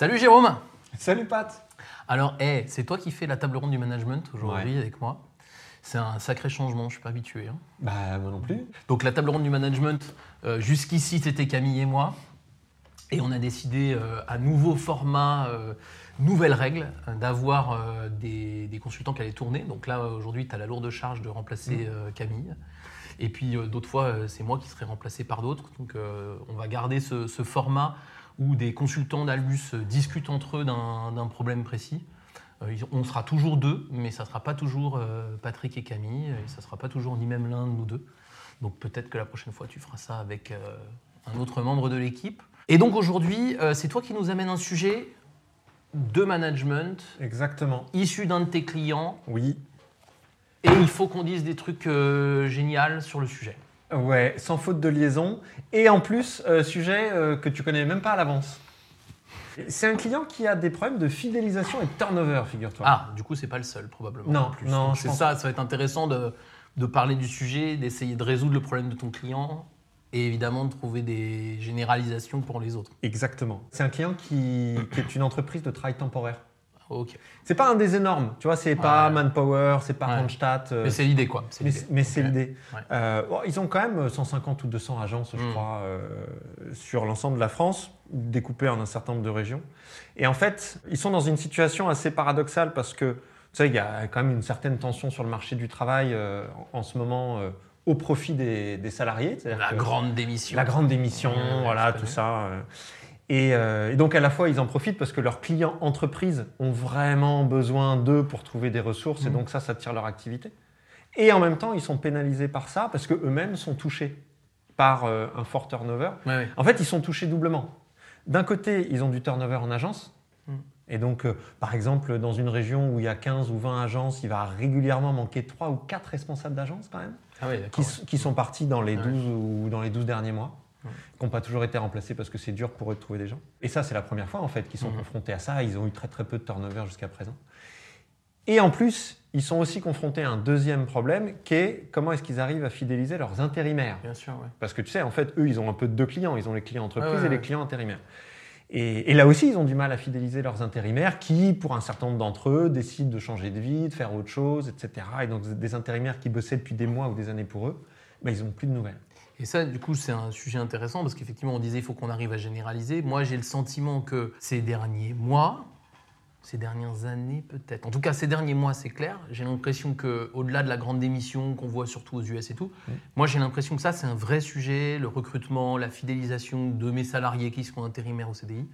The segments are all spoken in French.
Salut Jérôme Salut Pat Alors, hey, c'est toi qui fais la table ronde du management aujourd'hui avec moi. C'est un sacré changement, je ne suis pas habitué. hein. Bah moi non plus. Donc la table ronde du management, euh, jusqu'ici c'était Camille et moi. Et on a décidé euh, à nouveau format, euh, nouvelles règles, euh, d'avoir euh, des, des consultants qui allaient tourner. Donc là aujourd'hui tu as la lourde charge de remplacer euh, Camille. Et puis d'autres fois c'est moi qui serai remplacé par d'autres. Donc on va garder ce, ce format où des consultants d'Albus euh, discutent entre eux d'un problème précis. Euh, on sera toujours deux, mais ça ne sera pas toujours euh, Patrick et Camille, et ça ne sera pas toujours ni même l'un de nous deux. Donc peut-être que la prochaine fois, tu feras ça avec un autre membre de l'équipe. Et donc aujourd'hui, c'est toi qui nous amène un sujet de management Exactement. issu d'un de tes clients, Oui. et il faut qu'on dise des trucs euh, géniaux sur le sujet. Ouais, sans faute de liaison. Et en plus, euh, sujet euh, que tu connais même pas à l'avance. C'est un client qui a des problèmes de fidélisation et de turnover, figure-toi. Ah, du coup, c'est pas le seul, probablement. Non, en plus. non, c'est ça, ça va être intéressant de, de parler du sujet, d'essayer de résoudre le problème de ton client, et évidemment de trouver des généralisations pour les autres. Exactement. C'est un client qui, qui est une entreprise de travail temporaire. Ok. C'est pas un des énormes, tu vois, c'est pas Ouais. Manpower, c'est pas Ouais. Euh, Mais c'est l'idée, quoi. Mais, c'est l'idée. Ouais. Euh, bon, ils ont quand même 150 ou 200 agences, je Mm. crois, euh, sur l'ensemble de la France, découpées en un certain nombre de régions. Et en fait, ils sont dans une situation assez paradoxale parce que, tu sais, il y a quand même une certaine tension sur le marché du travail euh, en, ce moment euh, au profit des, des salariés. La grande démission. la grande démission, voilà, tout ça. Euh. Et, euh, et donc à la fois, ils en profitent parce que leurs clients entreprises ont vraiment besoin d'eux pour trouver des ressources, et Mhm. donc ça, ça tire leur activité. Et en même temps, ils sont pénalisés par ça parce qu'eux-mêmes sont touchés par euh, un fort turnover. Ouais, ouais. En fait, ils sont touchés doublement. D'un côté, ils ont du turnover en agence. Mm. Et donc, euh, par exemple, dans une région où il y a 15 ou 20 agences, il va régulièrement manquer 3 ou 4 responsables d'agence quand même Ah qui, qui sont partis dans les Ouais. 12 ou dans les 12 derniers mois. Qui n'ont pas toujours été remplacés parce que c'est dur pour eux de trouver des gens. Et ça, c'est la première fois en fait qu'ils sont Mhm. confrontés à ça. Ils ont eu très très peu de turnover jusqu'à présent. Et en plus, ils sont aussi confrontés à un deuxième problème qui est comment est-ce qu'ils arrivent à fidéliser leurs intérimaires. Bien sûr, ouais. Parce que tu sais, en fait, eux, ils ont un peu de deux clients. Ils ont les clients entreprises ouais, et les clients intérimaires. Et, et là aussi, ils ont du mal à fidéliser leurs intérimaires qui, pour un certain nombre d'entre eux, décident de changer de vie, de faire autre chose, etc. Et donc, des intérimaires qui bossaient depuis des mois ou des années pour eux, ben, ils n'ont plus de nouvelles. Et ça, du coup, c'est un sujet intéressant parce qu'effectivement, on disait il faut qu'on arrive à généraliser. Moi, j'ai le sentiment que ces derniers mois, ces dernières années peut-être, en tout cas ces derniers mois, c'est clair, j'ai l'impression que au-delà de la grande démission qu'on voit surtout aux US et tout, moi j'ai l'impression que ça, c'est un vrai sujet, le recrutement, la fidélisation de mes salariés qui sont intérimaires au CDI.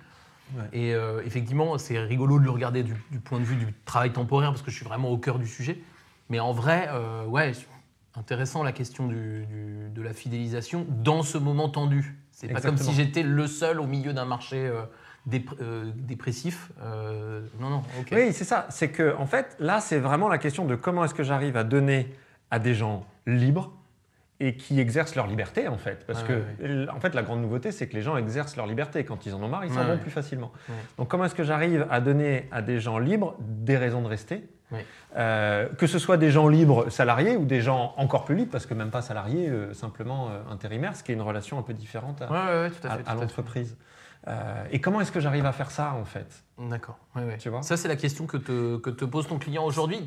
Ouais. Et euh, effectivement, c'est rigolo de le regarder du, du point de vue du travail temporaire parce que je suis vraiment au cœur du sujet. Mais en vrai, euh, ouais, intéressant la question du- du- de la fidélisation dans ce moment tendu. C'est pas comme si j'étais le seul au milieu d'un marché euh, dép- euh, dépressif. Euh, non, non, ok. Oui, c'est ça. C'est que, en fait, là, c'est vraiment la question de comment est-ce que j'arrive à donner à des gens libres et qui exercent leur liberté, en fait. Parce que, en fait, la grande nouveauté, c'est que les gens exercent leur liberté. Quand ils en ont marre, ils s'en vont plus facilement. Donc, comment est-ce que j'arrive à donner à des gens libres des raisons de rester Euh, que ce soit des gens libres salariés ou des gens encore plus libres, parce que même pas salariés, euh, simplement euh, intérimaires, ce qui est une relation un peu différente à, Ouais, ouais, ouais, l'entreprise. Et comment est-ce que j'arrive à faire ça, en fait? D'accord. Tu vois? Ça, c'est la question que te, que te pose ton client aujourd'hui.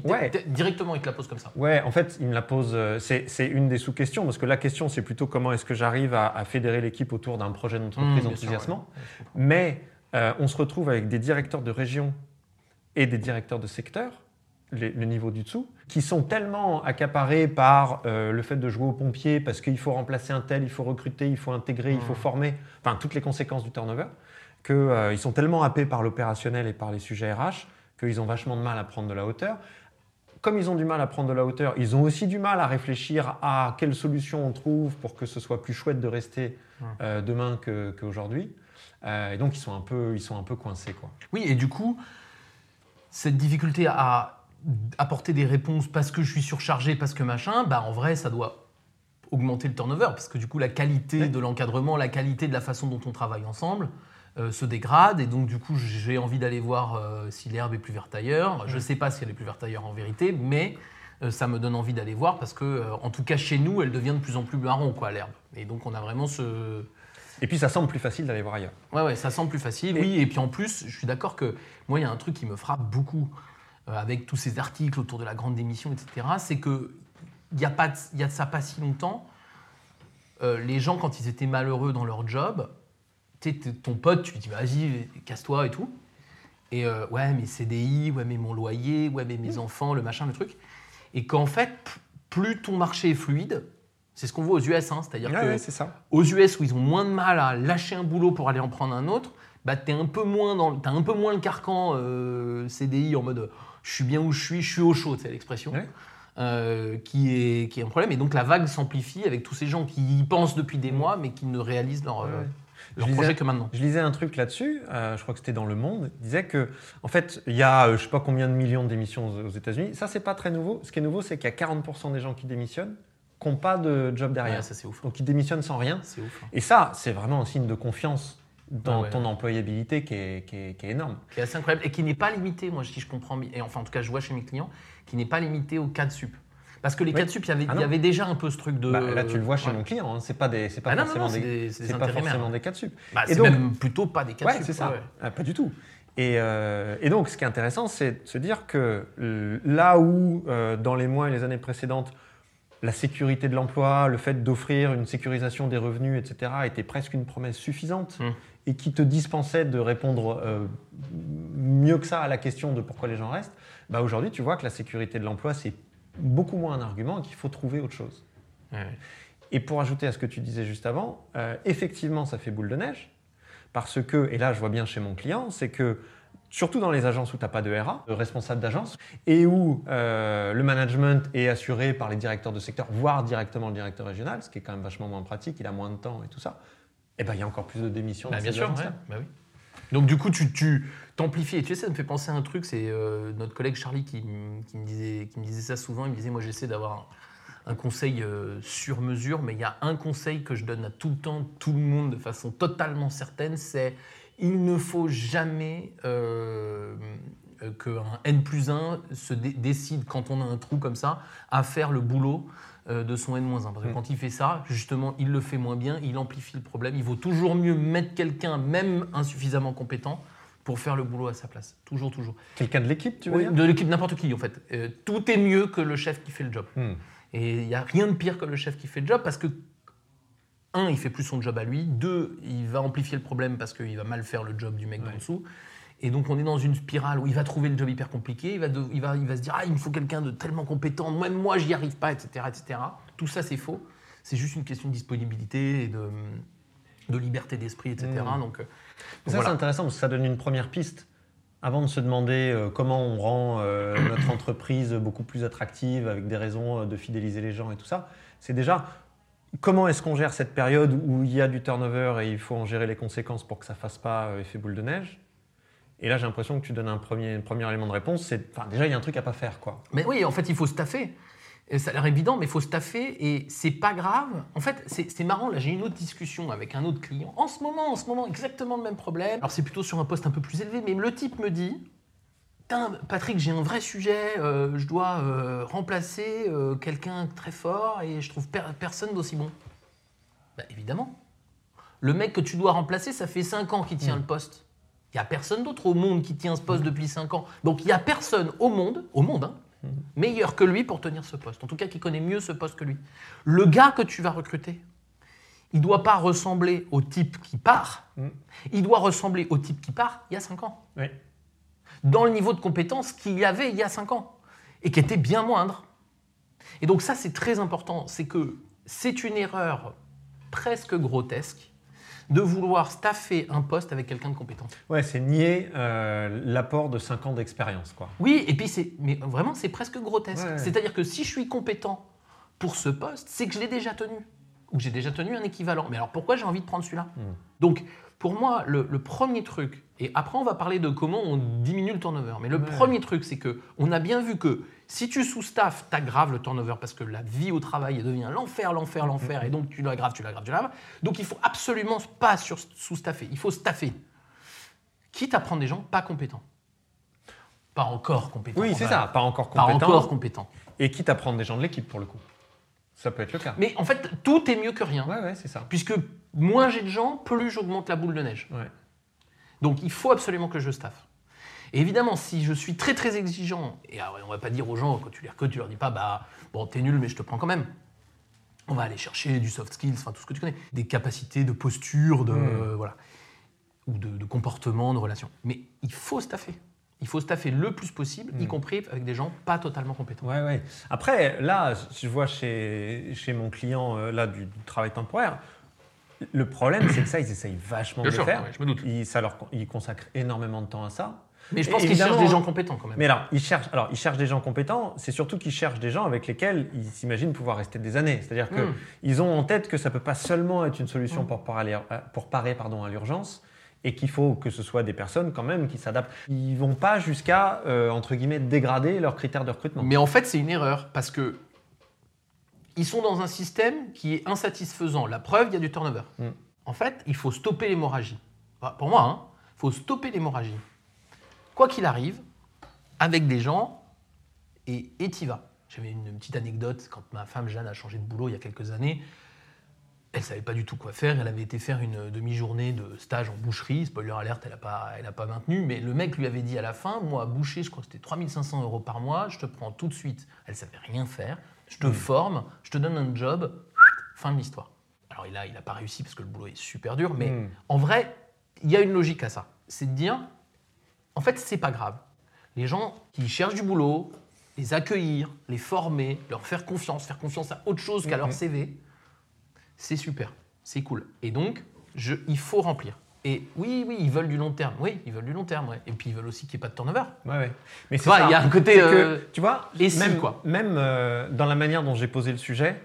Directement, il te la pose comme ça. Ouais, en fait, il me la pose. C'est une des sous-questions, parce que la question, c'est plutôt comment est-ce que j'arrive à, à fédérer l'équipe autour d'un projet d'entreprise Mmh, sûr, enthousiasmant. Mais on se retrouve avec des directeurs de région et des directeurs de secteur, les- le niveau du dessous, qui sont tellement accaparés par euh, le fait de jouer aux pompiers, parce qu'il faut remplacer un tel, il faut recruter, il faut intégrer, il faut Mmh. former, enfin toutes les conséquences du turnover, qu'ils sont tellement happés par l'opérationnel et par les sujets RH qu'ils ont vachement de mal à prendre de la hauteur. Comme ils ont du mal à prendre de la hauteur, ils ont aussi du mal à réfléchir à quelle solution on trouve pour que ce soit plus chouette de rester Mmh. euh, demain que- qu'aujourd'hui. Euh, et donc ils sont un peu, ils sont un peu coincés quoi. Oui, et du coup, cette difficulté à apporter des réponses parce que je suis surchargé, parce que machin, bah en vrai, ça doit augmenter le turnover, parce que du coup, la qualité Ouais. de l'encadrement, la qualité de la façon dont on travaille ensemble euh, se dégrade, et donc du coup, j'ai envie d'aller voir euh, si l'herbe est plus verte ailleurs. Je ne sais pas si elle est plus verte ailleurs en vérité, mais euh, ça me donne envie d'aller voir, parce que, en tout cas, chez nous, elle devient de plus en plus marron, quoi, l'herbe. Et donc, on a vraiment ce... Et puis ça semble plus facile d'aller voir ailleurs. Ouais, ouais, ça semble plus facile, Et- oui. Et puis en plus, je suis d'accord que moi, il y a un truc qui me frappe beaucoup avec tous ces articles autour de la grande démission, etc. C'est que il y a pas, de- il y a de ça pas si longtemps, euh, les gens quand ils étaient malheureux dans leur job, tu t- ton pote, tu lui dis vas-y, casse-toi et tout. Et euh, ouais, mais CDI, ouais, mais mon loyer, ouais, mais mes enfants, le machin, le truc. Et qu'en fait, plus ton marché est fluide, c'est ce qu'on voit aux US, hein, c'est-à-dire Ouais, que ouais, c'est ça. aux US où ils ont moins de mal à lâcher un boulot pour aller en prendre un autre, bah t'es un peu moins dans, t'as un peu moins le carcan euh, CDI en mode je suis bien où je suis, je suis au chaud, c'est l'expression, Ouais. euh, qui est qui est un problème. Et donc la vague s'amplifie avec tous ces gens qui y pensent depuis des mois mais qui ne réalisent leur, euh, Ouais. leur Je projet que maintenant. Je lisais un truc là-dessus, euh, je crois que c'était dans Le Monde, il disait que, en fait, il y a je sais pas combien de millions de démissions aux, aux États-Unis. Ça, c'est pas très nouveau. Ce qui est nouveau, c'est qu'il y a 40% des gens qui démissionnent qui n'ont pas de job derrière. Ouais, ça c'est ouf. Donc ils démissionnent sans rien. Ouf. hein. Et ça, c'est vraiment un signe de confiance dans Ah ouais. ton employabilité qui est, qui est- qui est énorme. Qui est assez incroyable et qui n'est pas limité, moi si je comprends et enfin en tout cas je vois chez mes clients, qui n'est pas limité aux cas de sup. Parce que les Oui. cas de sup, il y avait, Ah y avait déjà un peu ce truc de. Bah, là, tu le vois chez ouais. mon client. Hein. C'est pas des, c'est pas Ah non, non, forcément non, des, des, pas forcément cas de sup. Bah, Et donc- même plutôt pas des cas de Ouais, sup. c'est ça. Ah, pas du tout. Et, euh, et donc, ce qui est intéressant, c'est de se dire que là où, euh, dans les mois et les années précédentes, la sécurité de l'emploi, le fait d'offrir une sécurisation des revenus, etc., était presque une promesse suffisante Mm. Et qui te dispensait de répondre euh, mieux que ça à la question de pourquoi les gens restent, bah aujourd'hui, tu vois que la sécurité de l'emploi, c'est beaucoup moins un argument et qu'il faut trouver autre chose. Ouais. Et pour ajouter à ce que tu disais juste avant, euh, effectivement, ça fait boule de neige. Parce que, et là je vois bien chez mon client, c'est que surtout dans les agences où tu n'as pas de RA, de responsable d'agence, et où euh, le management est assuré par les directeurs de secteur, voire directement le directeur régional, ce qui est quand même vachement moins pratique, il a moins de temps et tout ça, et ben il y a encore plus de démissions Bah, dans bien sûr, ouais. Bah oui. Donc du coup, tu, tu t'amplifies. Et tu sais, ça me fait penser à un truc, c'est euh, notre collègue Charlie qui, me disait, qui me disait ça souvent. Il me disait, moi j'essaie d'avoir un, un conseil euh, sur mesure, mais il y a un conseil que je donne à tout le temps, tout le monde, de façon totalement certaine, c'est il ne faut jamais euh, qu'un N plus 1 se dé- décide, quand on a un trou comme ça, à faire le boulot de son N-1. Parce que Mm. quand il fait ça, justement, il le fait moins bien, il amplifie le problème. Il vaut toujours mieux mettre quelqu'un, même insuffisamment compétent, pour faire le boulot à sa place. Toujours, toujours. Quelqu'un de l'équipe, tu veux Oui, dire de l'équipe, n'importe qui, en fait. Euh, tout est mieux que le chef qui fait le job. Hmm. Et il n'y a rien de pire que le chef qui fait le job parce que, un, il fait plus son job à lui. Deux, il va amplifier le problème parce qu'il va mal faire le job du mec Ouais. d'en dessous. Et donc, on est dans une spirale où il va trouver le job hyper compliqué. Il va, de- il va, il va se dire Ah, il me faut quelqu'un de tellement compétent. Même moi, j'y arrive pas, etc., etc. Tout ça, c'est faux. C'est juste une question de disponibilité et de, de liberté d'esprit, etc. Mm. Donc, euh, Ça, voilà. c'est intéressant parce que ça donne une première piste. Avant de se demander euh, comment on rend euh, notre entreprise beaucoup plus attractive avec des raisons de fidéliser les gens et tout ça, c'est déjà comment est-ce qu'on gère cette période où il y a du turnover et il faut en gérer les conséquences pour que ça fasse pas effet boule de neige? Et là, j'ai l'impression que tu donnes un premier, un premier élément de réponse. C'est, enfin, déjà, il y a un truc à pas faire, quoi. Mais oui, en fait, il faut se taffer. Ça a l'air évident, mais il faut se taffer et c'est pas grave. En fait, c'est c'est marrant. Là, j'ai une autre discussion avec un autre client. En ce moment, en ce moment, exactement le même problème. Alors, c'est plutôt sur un poste un peu plus élevé, mais le type me dit Putain, Patrick, j'ai un vrai sujet. euh, je dois euh, remplacer euh, quelqu'un très fort et je trouve per- personne d'aussi bon. Bah, évidemment. Le mec que tu dois remplacer, ça fait 5 ans qu'il tient le poste. Il n'y a personne d'autre au monde qui tient ce poste depuis 5 ans. Donc il n'y a personne au monde, au monde, hein, meilleur que lui pour tenir ce poste. En tout cas, qui connaît mieux ce poste que lui. Le gars que tu vas recruter, il ne doit pas ressembler au type qui part. Mm. Il doit ressembler au type qui part il y a 5 ans. Oui. Dans le niveau de compétence qu'il y avait il y a 5 ans. Et qui était bien moindre. Et donc ça, c'est très important. C'est que c'est une erreur presque grotesque de vouloir staffer un poste avec quelqu'un de compétent. Ouais, c'est nier euh, l'apport de 5 ans d'expérience, quoi. Oui, et puis c'est, mais vraiment, c'est presque grotesque. Ouais. C'est-à-dire que si je suis compétent pour ce poste, c'est que je l'ai déjà tenu. Ou que j'ai déjà tenu un équivalent. Mais alors pourquoi j'ai envie de prendre celui-là? Mm. Donc, pour moi, le, le premier truc, et après on va parler de comment on diminue le turnover, mais le Ouais. premier truc, c'est que on a bien vu que si tu sous-staffes, t'aggraves le turnover parce que la vie au travail elle devient l'enfer, l'enfer, l'enfer, et donc tu l'aggraves, tu l'aggraves, tu l'aggraves. Donc il faut absolument pas sous-staffer, il faut staffer. Quitte à prendre des gens pas compétents. Pas encore compétents. Oui, c'est ça, pas encore Pas compétent. encore compétents. Et quitte à prendre des gens de l'équipe, pour le coup. Ça peut être le cas. Mais en fait, tout est mieux que rien. Ouais, ouais, c'est ça. Puisque moins j'ai de gens, plus j'augmente la boule de neige. Ouais. Donc il faut absolument que je staffe. Et évidemment, si je suis très très exigeant, et ah on va pas dire aux gens, quand tu les recrutes, tu leur dis pas, bah bon, t'es nul, mais je te prends quand même. On va aller chercher du soft skills, enfin tout ce que tu connais, des capacités de posture, de Mm. voilà, ou de, de comportement, de relation. Mais il faut staffer. Il faut staffer le plus possible, y Mm. compris avec des gens pas totalement compétents. Ouais, ouais. Après, là, je vois chez, chez mon client euh, là, du, du travail temporaire, le problème, c'est que ça, ils essayent vachement Bien de sûr, le faire. ouais, je me doute. Ils, ça leur, ils consacrent énormément de temps à ça. Mais je pense qu'ils cherchent des gens compétents quand même. Mais alors, ils cherchent, alors, ils cherchent des gens compétents, c'est surtout qu'ils cherchent des gens avec lesquels ils s'imaginent pouvoir rester des années. C'est-à-dire Mm. qu'ils ont en tête que ça ne peut pas seulement être une solution Mm. pour parer, pour parer pardon, à l'urgence, et qu'il faut que ce soit des personnes quand même qui s'adaptent. Ils vont pas jusqu'à, euh, entre guillemets, dégrader leurs critères de recrutement. Mais en fait, c'est une erreur parce que ils sont dans un système qui est insatisfaisant. La preuve, il y a du turnover. Mm. En fait, il faut stopper l'hémorragie. Enfin, pour moi, hein, il faut stopper l'hémorragie. Quoi qu'il arrive, avec des gens, et et t'y vas. J'avais une petite anecdote quand ma femme Jeanne a changé de boulot il y a quelques années. Elle savait pas du tout quoi faire. Elle avait été faire une demi-journée de stage en boucherie. Spoiler alerte, elle n'a pas, elle a pas maintenu. Mais le mec lui avait dit à la fin Moi, boucher, je crois que c'était 3500 euros par mois. Je te prends tout de suite. Elle savait rien faire. Je te forme. Je te donne un job. Fin de l'histoire. Alors, il n'a il a pas réussi parce que le boulot est super dur. Mais Mm. en vrai, il y a une logique à ça. C'est de dire En fait, c'est pas grave. Les gens qui cherchent du boulot, les accueillir, les former, leur faire confiance, faire confiance à autre chose qu'à leur Mhm. CV, c'est super, c'est cool. Et donc, je, il faut remplir. Et oui, oui, ils veulent du long terme. Oui, ils veulent du long terme. ouais. Et puis, ils veulent aussi qu'il n'y ait pas de turnover. Ouais, ouais. Mais c'est il y a un côté, que, euh, tu vois, et même, quoi. même euh, dans la manière dont j'ai posé le sujet,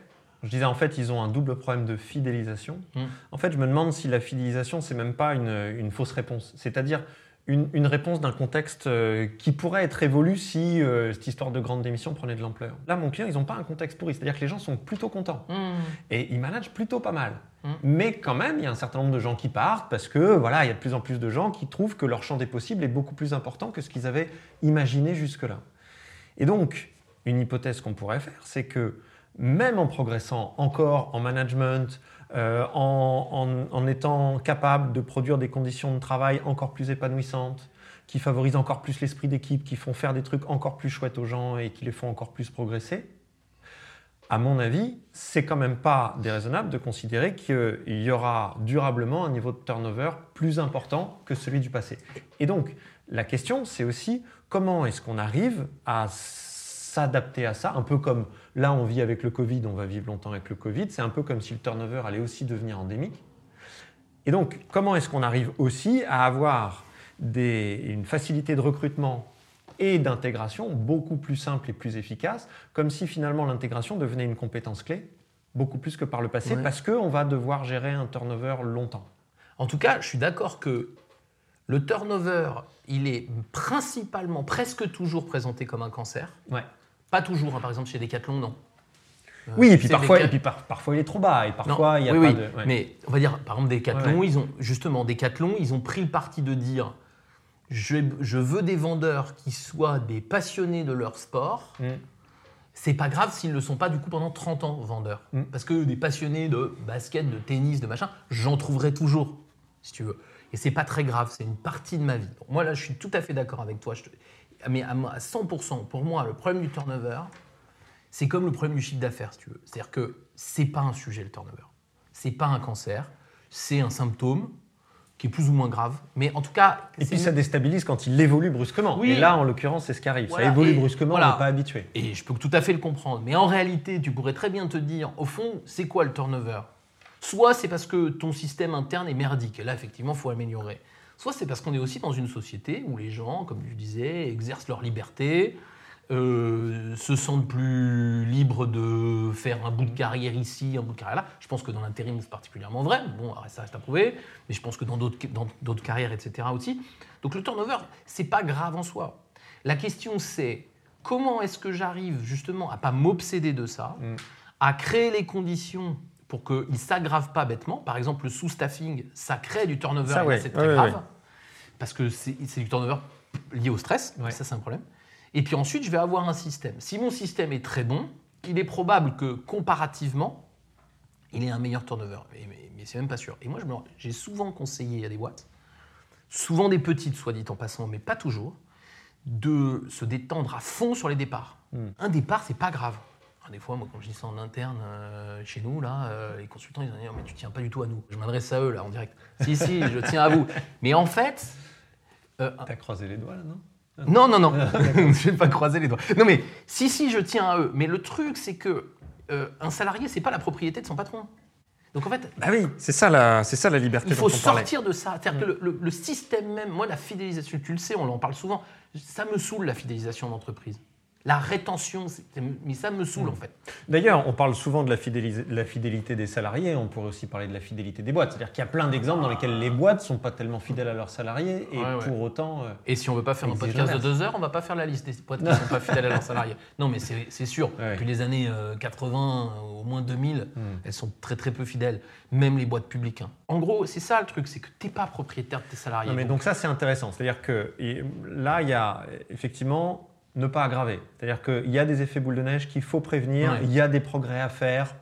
je disais en fait, ils ont un double problème de fidélisation. Mm. En fait, je me demande si la fidélisation, c'est même pas une, une fausse réponse. C'est-à-dire une, une réponse d'un contexte euh, qui pourrait être évolué si euh, cette histoire de grande démission prenait de l'ampleur. Là, mon client, ils n'ont pas un contexte pourri. C'est-à-dire que les gens sont plutôt contents. Hmm. Et ils managent plutôt pas mal. Mm. Mais quand même, il y a un certain nombre de gens qui partent parce que voilà, il y a de plus en plus de gens qui trouvent que leur champ des possibles est beaucoup plus important que ce qu'ils avaient imaginé jusque-là. Et donc, une hypothèse qu'on pourrait faire, c'est que même en progressant encore en management, euh, en, en- en étant capable de produire des conditions de travail encore plus épanouissantes, qui favorisent encore plus l'esprit d'équipe, qui font faire des trucs encore plus chouettes aux gens et qui les font encore plus progresser, à mon avis, c'est quand même pas déraisonnable de considérer qu'il y aura durablement un niveau de turnover plus important que celui du passé. Et donc, la question, c'est aussi comment est-ce qu'on arrive à s'adapter à ça, un peu comme là on vit avec le Covid, on va vivre longtemps avec le Covid, c'est un peu comme si le turnover allait aussi devenir endémique. Et donc, comment est-ce qu'on arrive aussi à avoir des- une facilité de recrutement et d'intégration beaucoup plus simple et plus efficace, comme si finalement l'intégration devenait une compétence clé, beaucoup plus que par le passé, Ouais. parce qu'on va devoir gérer un turnover longtemps. En tout cas, je suis d'accord que le turnover, il est principalement, presque toujours présenté comme un cancer. Ouais. Pas toujours, hein, par exemple chez Decathlon, non. Euh, Oui, et puis parfois, et puis par- parfois il est trop bas, et Non, parfois il n'y a oui, pas oui, de... ouais. Mais on va dire, par exemple, Decathlon, Ouais. ils ont justement Decathlon, ils ont pris le parti de dire je, je veux des vendeurs qui soient des passionnés de leur sport. Mm. C'est pas grave s'ils ne le sont pas du coup pendant 30 ans vendeurs. Mm. Parce que des passionnés de basket, de tennis, de machin, j'en trouverai toujours, si tu veux. Et c'est pas très grave, c'est une partie de ma vie. Moi là, je suis tout à fait d'accord avec toi. Je te- Mais à moi, à 100%, pour moi, le problème du turnover, c'est comme le problème du chiffre d'affaires, si tu veux. C'est-à-dire que c'est pas un sujet le turnover. C'est pas un cancer, c'est un symptôme qui est plus ou moins grave. Mais en tout cas, Et puis ça déstabilise quand il évolue brusquement. Oui. Et là, en l'occurrence, c'est ce qui arrive. Voilà, ça évolue et brusquement, voilà. on n'est pas habitué. Et je peux tout à fait le comprendre. Mais en réalité, tu pourrais très bien te dire, au fond, c'est quoi le turnover? Soit c'est parce que ton système interne est merdique, et là, effectivement, il faut améliorer. Soit c'est parce qu'on est aussi dans une société où les gens, comme je disais, exercent leur liberté, euh, se sentent plus libres de faire un bout de carrière ici, un bout de carrière là. Je pense que dans l'intérim, c'est particulièrement vrai. Bon, ça reste à prouver, mais je pense que dans d'autres dans d'autres carrières, etc. aussi. Donc le turnover, c'est pas grave en soi. La question, c'est comment est-ce que j'arrive justement à pas m'obséder de ça, Mm. à créer les conditions pour qu'il ne s'aggrave pas bêtement. Par exemple, le sous-staffing, ça crée du turnover, Ça, ouais. c'est très Ouais, ouais, grave, parce que c'est du turnover lié au stress, Ouais. ça c'est un problème. Et puis ensuite, je vais avoir un système. Si mon système est très bon, il est probable que comparativement, il ait un meilleur turnover. Mais, mais, mais c'est même pas sûr. Et moi, j'ai souvent conseillé à des boîtes, souvent des petites, soit dit en passant, mais pas toujours, de se détendre à fond sur les départs. Hmm. Un départ, c'est pas grave. Des fois, moi, quand je dis ça en interne euh, chez nous, là, euh, les consultants, ils vont dire, mais tu tiens pas du tout à nous. Je m'adresse à eux, là, en direct. Si, si, je tiens à vous. Mais en fait, euh, T'as croisé les doigts là, non? Non, non, non, je vais pas croiser les doigts. Non, mais si, si, je tiens à eux. Mais le truc, c'est que euh, un salarié, c'est pas la propriété de son patron. Donc en fait, Bah oui, c'est ça la, c'est ça la liberté il faut sortir de ça. C'est-à-dire que le, le- le système même, moi, la fidélisation, tu le sais, on en parle souvent, ça me saoule la fidélisation d'entreprise. La rétention, mais ça me saoule en fait. D'ailleurs, on parle souvent de la, fidélis- de la fidélité des salariés, on pourrait aussi parler de la fidélité des boîtes. C'est-à-dire qu'il y a plein d'exemples dans lesquels les boîtes sont pas tellement fidèles à leurs salariés et Ouais, ouais. pour autant. euh, Et si on veut pas faire un podcast de deux heures, on va pas faire la liste des boîtes qui sont pas fidèles à leurs salariés. Non, mais c'est sûr. Ouais. Depuis les années euh, 80, euh, au moins 2000, Hmm. elles sont très très peu fidèles. Même les boîtes publiques. hein. En gros, c'est ça le truc, c'est que t'es pas propriétaire de tes salariés. Non, mais donc ça, c'est intéressant. C'est-à-dire que là, il y a effectivement ne pas aggraver. C'est-à-dire qu'il y a des effets boule de neige qu'il faut prévenir, Ouais. il y a des progrès à faire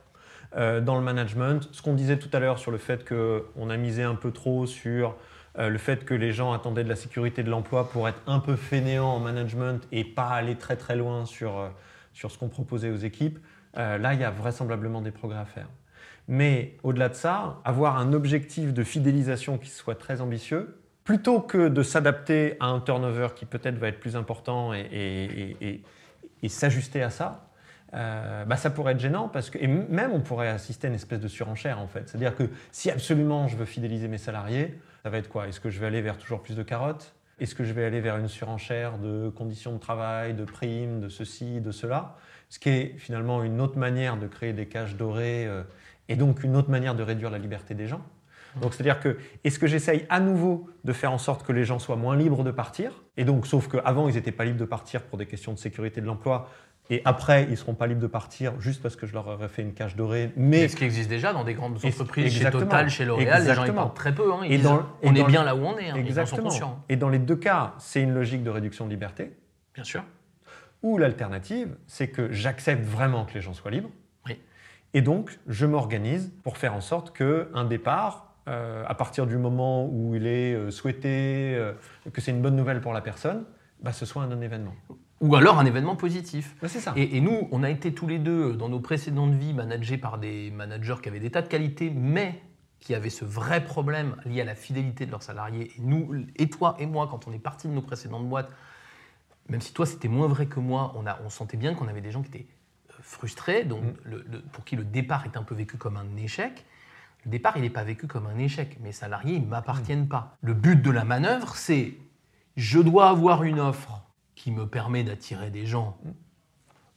euh, dans le management. Ce qu'on disait tout à l'heure sur le fait qu'on a misé un peu trop sur euh, le fait que les gens attendaient de la sécurité de l'emploi pour être un peu fainéants en management et pas aller très très loin sur, euh, sur ce qu'on proposait aux équipes, là, il y a vraisemblablement des progrès à faire. Mais au-delà de ça, avoir un objectif de fidélisation qui soit très ambitieux, plutôt que de s'adapter à un turnover qui peut-être va être plus important et, s'ajuster à ça, euh, bah, ça pourrait être gênant parce que et même on pourrait assister à une espèce de surenchère en fait. C'est-à-dire que si absolument je veux fidéliser mes salariés, ça va être quoi? Est-ce que je vais aller vers toujours plus de carottes? Est-ce que je vais aller vers une surenchère de conditions de travail, de primes, de ceci, de cela? Ce qui est finalement une autre manière de créer des cages dorées euh, et donc une autre manière de réduire la liberté des gens. Donc c'est-à-dire que est-ce que j'essaye à nouveau de faire en sorte que les gens soient moins libres de partir? Et donc sauf qu'avant ils n'étaient pas libres de partir pour des questions de sécurité de l'emploi et après ils seront pas libres de partir juste parce que je leur aurais fait une cage dorée. Mais Mais ce qui existe déjà dans des grandes entreprises, chez. Total, chez L'Oréal, les gens ils parlent très peu. hein. Ils Et disent, dans- et on est bien le- là où on est, hein. sont exactement. conscients. Et dans les deux cas, c'est une logique de réduction de liberté. Bien sûr. Ou l'alternative, c'est que j'accepte vraiment que les gens soient libres. Oui. Et donc, je m'organise pour faire en sorte qu'un départ, euh, à partir du moment où il est euh, souhaité, euh, que c'est une bonne nouvelle pour la personne, bah, ce soit un non-événement. Ou alors un événement positif. Bah, c'est ça. Et, et nous, on a été tous les deux, dans nos précédentes vies, managés par des managers qui avaient des tas de qualités, mais qui avaient ce vrai problème lié à la fidélité de leurs salariés. Et nous, et toi et moi, quand on est partis de nos précédentes boîtes, même si toi c'était moins vrai que moi, on, a, on sentait bien qu'on avait des gens qui étaient frustrés, donc Mm. le- le- pour qui le départ est un peu vécu comme un échec. Le départ, il n'est pas vécu comme un échec. Mes salariés, ils ne m'appartiennent pas. Le but de la manœuvre, c'est je dois avoir une offre qui me permet d'attirer des gens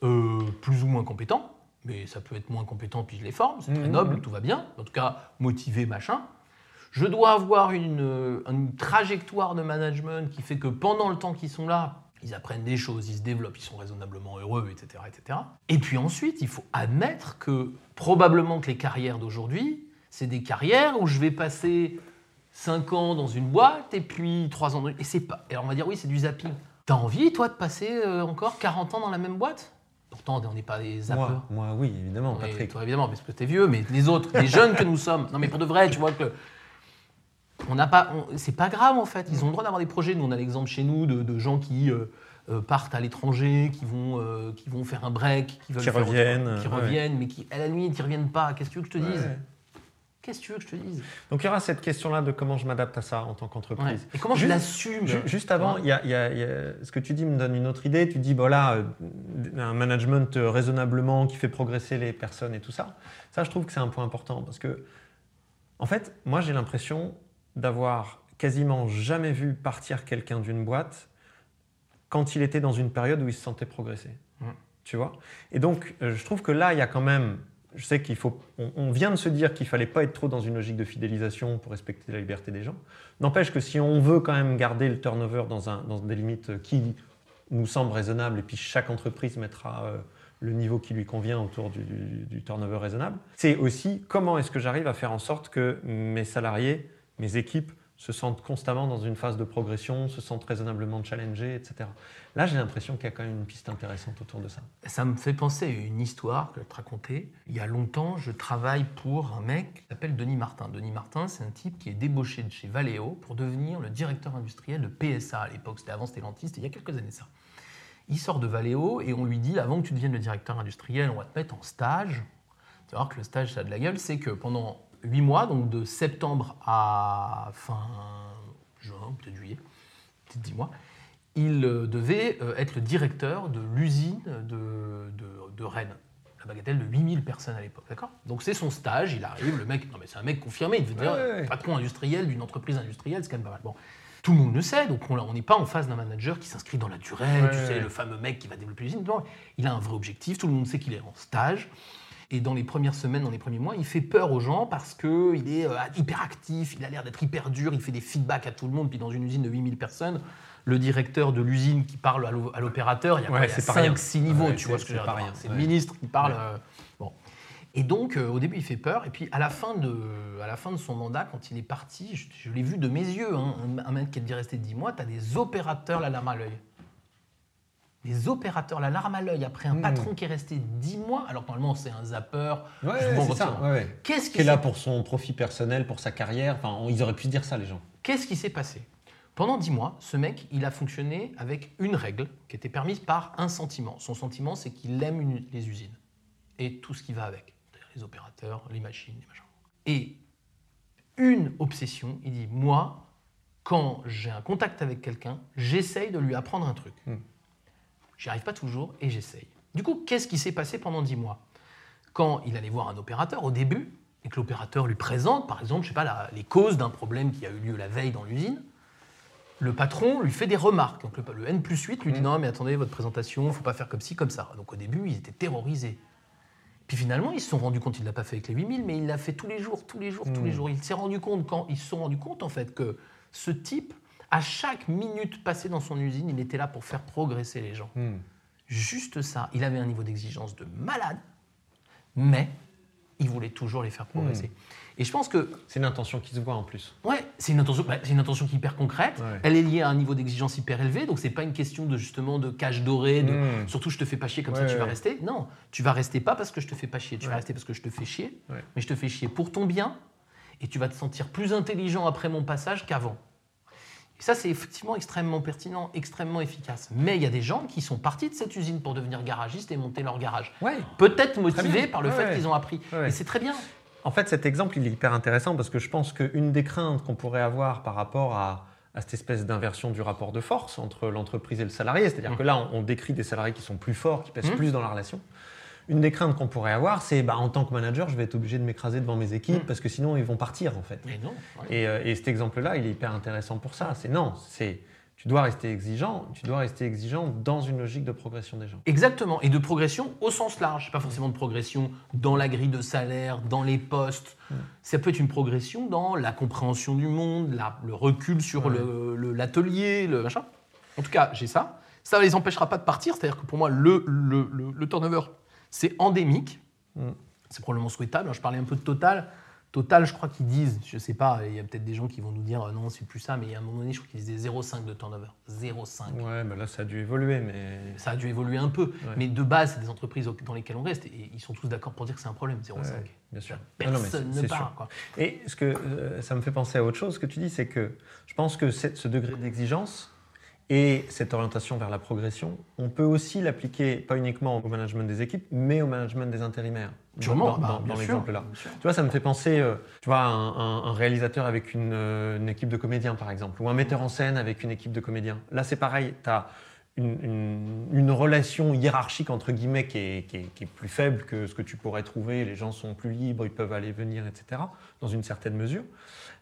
euh, plus ou moins compétents, mais ça peut être moins compétent puis je les forme, c'est très Mhm. noble, tout va bien, en tout cas motivé, machin. Je dois avoir une, euh, une trajectoire de management qui fait que pendant le temps qu'ils sont là, ils apprennent des choses, ils se développent, ils sont raisonnablement heureux, etc. etc. Et puis ensuite, il faut admettre que probablement que les carrières d'aujourd'hui, c'est des carrières où je vais passer 5 ans dans une boîte et puis 3 ans dans une... Et c'est pas... Et on va dire, oui, c'est du zapping. T'as envie, toi, de passer euh, encore 40 ans dans la même boîte? Pourtant, on n'est pas des zappeurs. Moi, moi, oui, évidemment, Patrick. toi, évidemment, parce que t'es vieux, mais les autres, les jeunes que nous sommes, non mais pour de vrai, tu vois que on n'a pas, on- c'est pas grave en fait. Ils ont le droit d'avoir des projets. Nous, on a l'exemple chez nous de, de gens qui euh, euh, partent à l'étranger, qui vont, euh, qui vont faire un break, qui veulent Qui faire autre- reviennent, qui ouais. reviennent, mais qui à la nuit, qui reviennent pas. Qu'est-ce que tu veux que je te dise? Ouais. Qu'est-ce que tu veux que je te dise? Donc il y aura cette question-là de comment je m'adapte à ça en tant Ouais. qu'entreprise. Et comment je l'assume? Ju- Juste avant, Ouais. y y y a- ce que tu dis me donne une autre idée. Tu dis, voilà, euh, un management euh, raisonnablement qui fait progresser les personnes et tout ça. Ça, je trouve que c'est un point important parce que, en fait, moi, j'ai l'impression d'avoir quasiment jamais vu partir quelqu'un d'une boîte quand il était dans une période où il se sentait progresser. Tu vois? Et donc, euh, je trouve que là, il y a quand même. Je sais qu'il faut. On, vient de se dire qu'il fallait pas être trop dans une logique de fidélisation pour respecter la liberté des gens. N'empêche que si on veut quand même garder le turnover dans, un, des limites qui nous semblent raisonnables, et puis chaque entreprise mettra euh, le niveau qui lui convient autour du turnover raisonnable, c'est aussi comment est-ce que j'arrive à faire en sorte que mes salariés, mes équipes se sentent constamment dans une phase de progression, se sentent raisonnablement challengés, etc. Là, j'ai l'impression qu'il y a quand même une piste intéressante autour de ça. Ça me fait penser à une histoire que je vais te raconter. Il y a longtemps, je travaille pour un mec qui s'appelle Denis Martin. Denis Martin, c'est un type qui est débauché de chez Valeo pour devenir le directeur industriel de PSA à l'époque. C'était avant Stellantis, c'était il y a quelques années ça. Il sort de Valeo et on lui dit avant que tu deviennes le directeur industriel, on va te mettre en stage. Tu vas voir que le stage, ça a de la gueule. C'est que pendant 8 mois, donc de septembre à fin juin, peut-être juillet, peut-être 10 mois, il euh, devait euh, être le directeur de l'usine de, de, de Rennes. La bagatelle de 8000 personnes à l'époque, d'accord? Donc c'est son stage, il arrive, le mec, non mais c'est un mec confirmé, il veut dire Ouais, ouais. patron industriel d'une entreprise industrielle, c'est quand même pas mal. Bon, tout le monde le sait, donc on n'est pas en face d'un manager qui s'inscrit dans la durée, Ouais, tu sais, le fameux mec qui va développer l'usine. Non, il a un vrai objectif, tout le monde sait qu'il est en stage. Et dans les premières semaines, dans les premiers mois, il fait peur aux gens parce qu'il est euh, hyper actif, il a l'air d'être hyper dur, il fait des feedbacks à tout le monde. Puis dans une usine de 8000 personnes, le directeur de l'usine qui parle à l'o- à l'opérateur, il y a, Ouais, a c'est pas rien. 5-6 niveaux, Ouais, tu c'est- vois ce que je veux dire. C'est le ministre qui parle. Euh, bon. Et donc, euh, au début, il fait peur. Et puis, à la fin de, à la fin de son mandat, quand il est parti, je, je l'ai vu de mes yeux, hein, un, mec qui est dû rester 10 mois, tu as des opérateurs la larme à l'œil. Des opérateurs la larme à l'œil après un Hmm. patron qui est resté 10 mois, alors normalement, c'est un zapper. Ouais, ça. Qu'est-ce qui est là pour son profit personnel, pour sa carrière. Enfin, on- ils auraient pu se dire ça, les gens. Qu'est-ce qui s'est passé? Pendant 10 mois, ce mec, il a fonctionné avec une règle qui était permise par un sentiment. Son sentiment, c'est qu'il aime une- les usines et tout ce qui va avec, les opérateurs, les machines, les machins. Et une obsession, il dit moi, quand j'ai un contact avec quelqu'un, j'essaye de lui apprendre un truc. Hmm. J'y arrive pas toujours et j'essaye. Du coup, qu'est-ce qui s'est passé pendant 10 mois? Quand il allait voir un opérateur au début et que l'opérateur lui présente, par exemple, je sais pas, la- les causes d'un problème qui a eu lieu la veille dans l'usine, le patron lui fait des remarques. Donc le, le N plus 8 lui dit Mm. non mais attendez, votre présentation, faut pas faire comme ci, comme ça. Donc au début, ils étaient terrorisés. Puis finalement, ils se sont rendus compte, il ne l'a pas fait avec les 8000, mais il l'a fait tous les jours, tous les jours, tous les Mm. jours. Il s'est rendu compte, quand ils se sont rendus compte en fait que ce type, à chaque minute passée dans son usine, il était là pour faire progresser les gens. Hmm. Juste ça, il avait un niveau d'exigence de malade, mais il voulait toujours les faire progresser. Et je pense que C'est une intention qui se voit en plus. Ouais, c'est une intention, bah, c'est une intention qui est hyper concrète. Ouais. Elle est liée à un niveau d'exigence hyper élevé, donc c'est pas une question de justement de cage dorée, de Mm. surtout je te fais pas chier comme ça Ouais, tu vas rester. Non, tu vas rester pas parce que je te fais pas chier, tu vas rester parce que je te fais chier, mais je te fais chier pour ton bien et tu vas te sentir plus intelligent après mon passage qu'avant. Et ça, c'est effectivement extrêmement pertinent, extrêmement efficace. Mais il y a des gens qui sont partis de cette usine pour devenir garagistes et monter leur garage. Ouais. Peut-être motivés par le Ouais, fait qu'ils ont appris. Ouais. Et c'est très bien. En fait, cet exemple, il est hyper intéressant parce que je pense qu'une des craintes qu'on pourrait avoir par rapport à, à cette espèce d'inversion du rapport de force entre l'entreprise et le salarié, c'est-à-dire Mm. que là, on, on décrit des salariés qui sont plus forts, qui pèsent Mm. plus dans la relation. Une des craintes qu'on pourrait avoir, c'est bah, en tant que manager, je vais être obligé de m'écraser devant mes équipes Mm. parce que sinon, ils vont partir en fait. Mais non. ouais. Et, euh, et cet exemple-là, il est hyper intéressant pour ça. C'est non, c'est tu dois rester exigeant, tu dois rester exigeant dans une logique de progression des gens. Exactement, et de progression au sens large, pas forcément de progression dans la grille de salaire, dans les postes. Mm. Ça peut être une progression dans la compréhension du monde, la- le recul sur Ouais. le- le- l'atelier, le, machin. En tout cas, j'ai ça. Ça ne les empêchera pas de partir, c'est-à-dire que pour moi, le, le- le turnover, c'est endémique. Mm. C'est probablement souhaitable. Je parlais un peu de Total. Total, je crois qu'ils disent, je sais pas, il y a peut-être des gens qui vont nous dire non, c'est plus ça, mais il y a un moment donné, je crois qu'ils disaient 0,5 de turnover. 0,5. Ouais, bah là, ça a dû évoluer, mais Ça a dû évoluer un peu, Ouais. mais de base, c'est des entreprises dans lesquelles on reste et ils sont tous d'accord pour dire que c'est un problème, 0,5. Ouais, bien sûr. Non, non, mais Personne ne parle. Quoi. Et ce que euh, ça me fait penser à autre chose, ce que tu dis, c'est que je pense que ce degré d'exigence et cette orientation vers la progression, on peut aussi l'appliquer pas uniquement au management des équipes, mais au management des intérimaires. Sûrement, dans, bah, dans- sûr, l'exemple là. Tu vois, ça me fait penser, euh, tu vois, un, un- un réalisateur avec une, euh, une équipe de comédiens, par exemple, ou un metteur en scène avec une équipe de comédiens. Là, c'est pareil, tu as une, une- une relation hiérarchique, entre guillemets, qui est, qui est- qui est plus faible que ce que tu pourrais trouver. Les gens sont plus libres, ils peuvent aller venir, etc., dans une certaine mesure.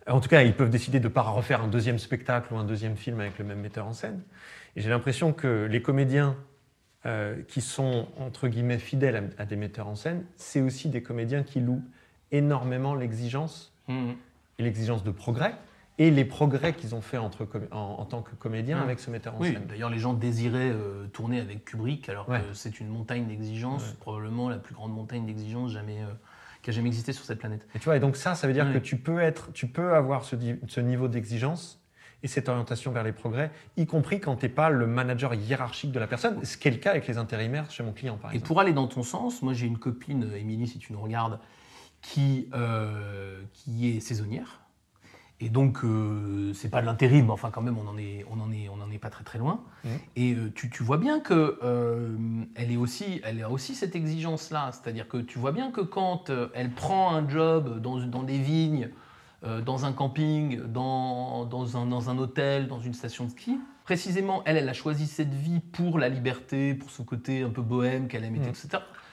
En tout cas, ils peuvent décider de ne pas refaire un deuxième spectacle ou un deuxième film avec le même metteur en scène. Et j'ai l'impression que les comédiens euh, qui sont, entre guillemets, fidèles à, à des metteurs en scène, c'est aussi des comédiens qui louent énormément l'exigence Mhm. et l'exigence de progrès et les progrès qu'ils ont fait entre, en, en tant que comédiens Mhm. avec ce metteur en Oui, scène. d'ailleurs, les gens désiraient euh, tourner avec Kubrick, alors Ouais. que c'est une montagne d'exigence, Ouais. probablement la plus grande montagne d'exigence jamais. euh, qui a jamais existé sur cette planète. Et tu vois, et donc ça, ça veut dire Ouais. que tu peux, être, tu peux avoir ce, niveau d'exigence et cette orientation vers les progrès, y compris quand tu n'es pas le manager hiérarchique de la personne, ce qui est le cas avec les intérimaires chez mon client, par Et exemple. pour aller dans ton sens, moi j'ai une copine, Émilie, si tu nous regardes, qui, euh, qui est saisonnière. Et donc, euh, c'est pas de l'intérim, mais enfin quand même, on en est, on en est, on en est pas très très loin. Mhm. Et euh, tu, tu vois bien que euh, elle est aussi, elle a aussi cette exigence-là, c'est-à-dire que tu vois bien que quand euh, elle prend un job dans, dans des vignes, dans un camping, dans, dans, un, dans un hôtel, dans une station de ski, précisément, elle, elle a choisi cette vie pour la liberté, pour ce côté un peu bohème qu'elle aime, etc.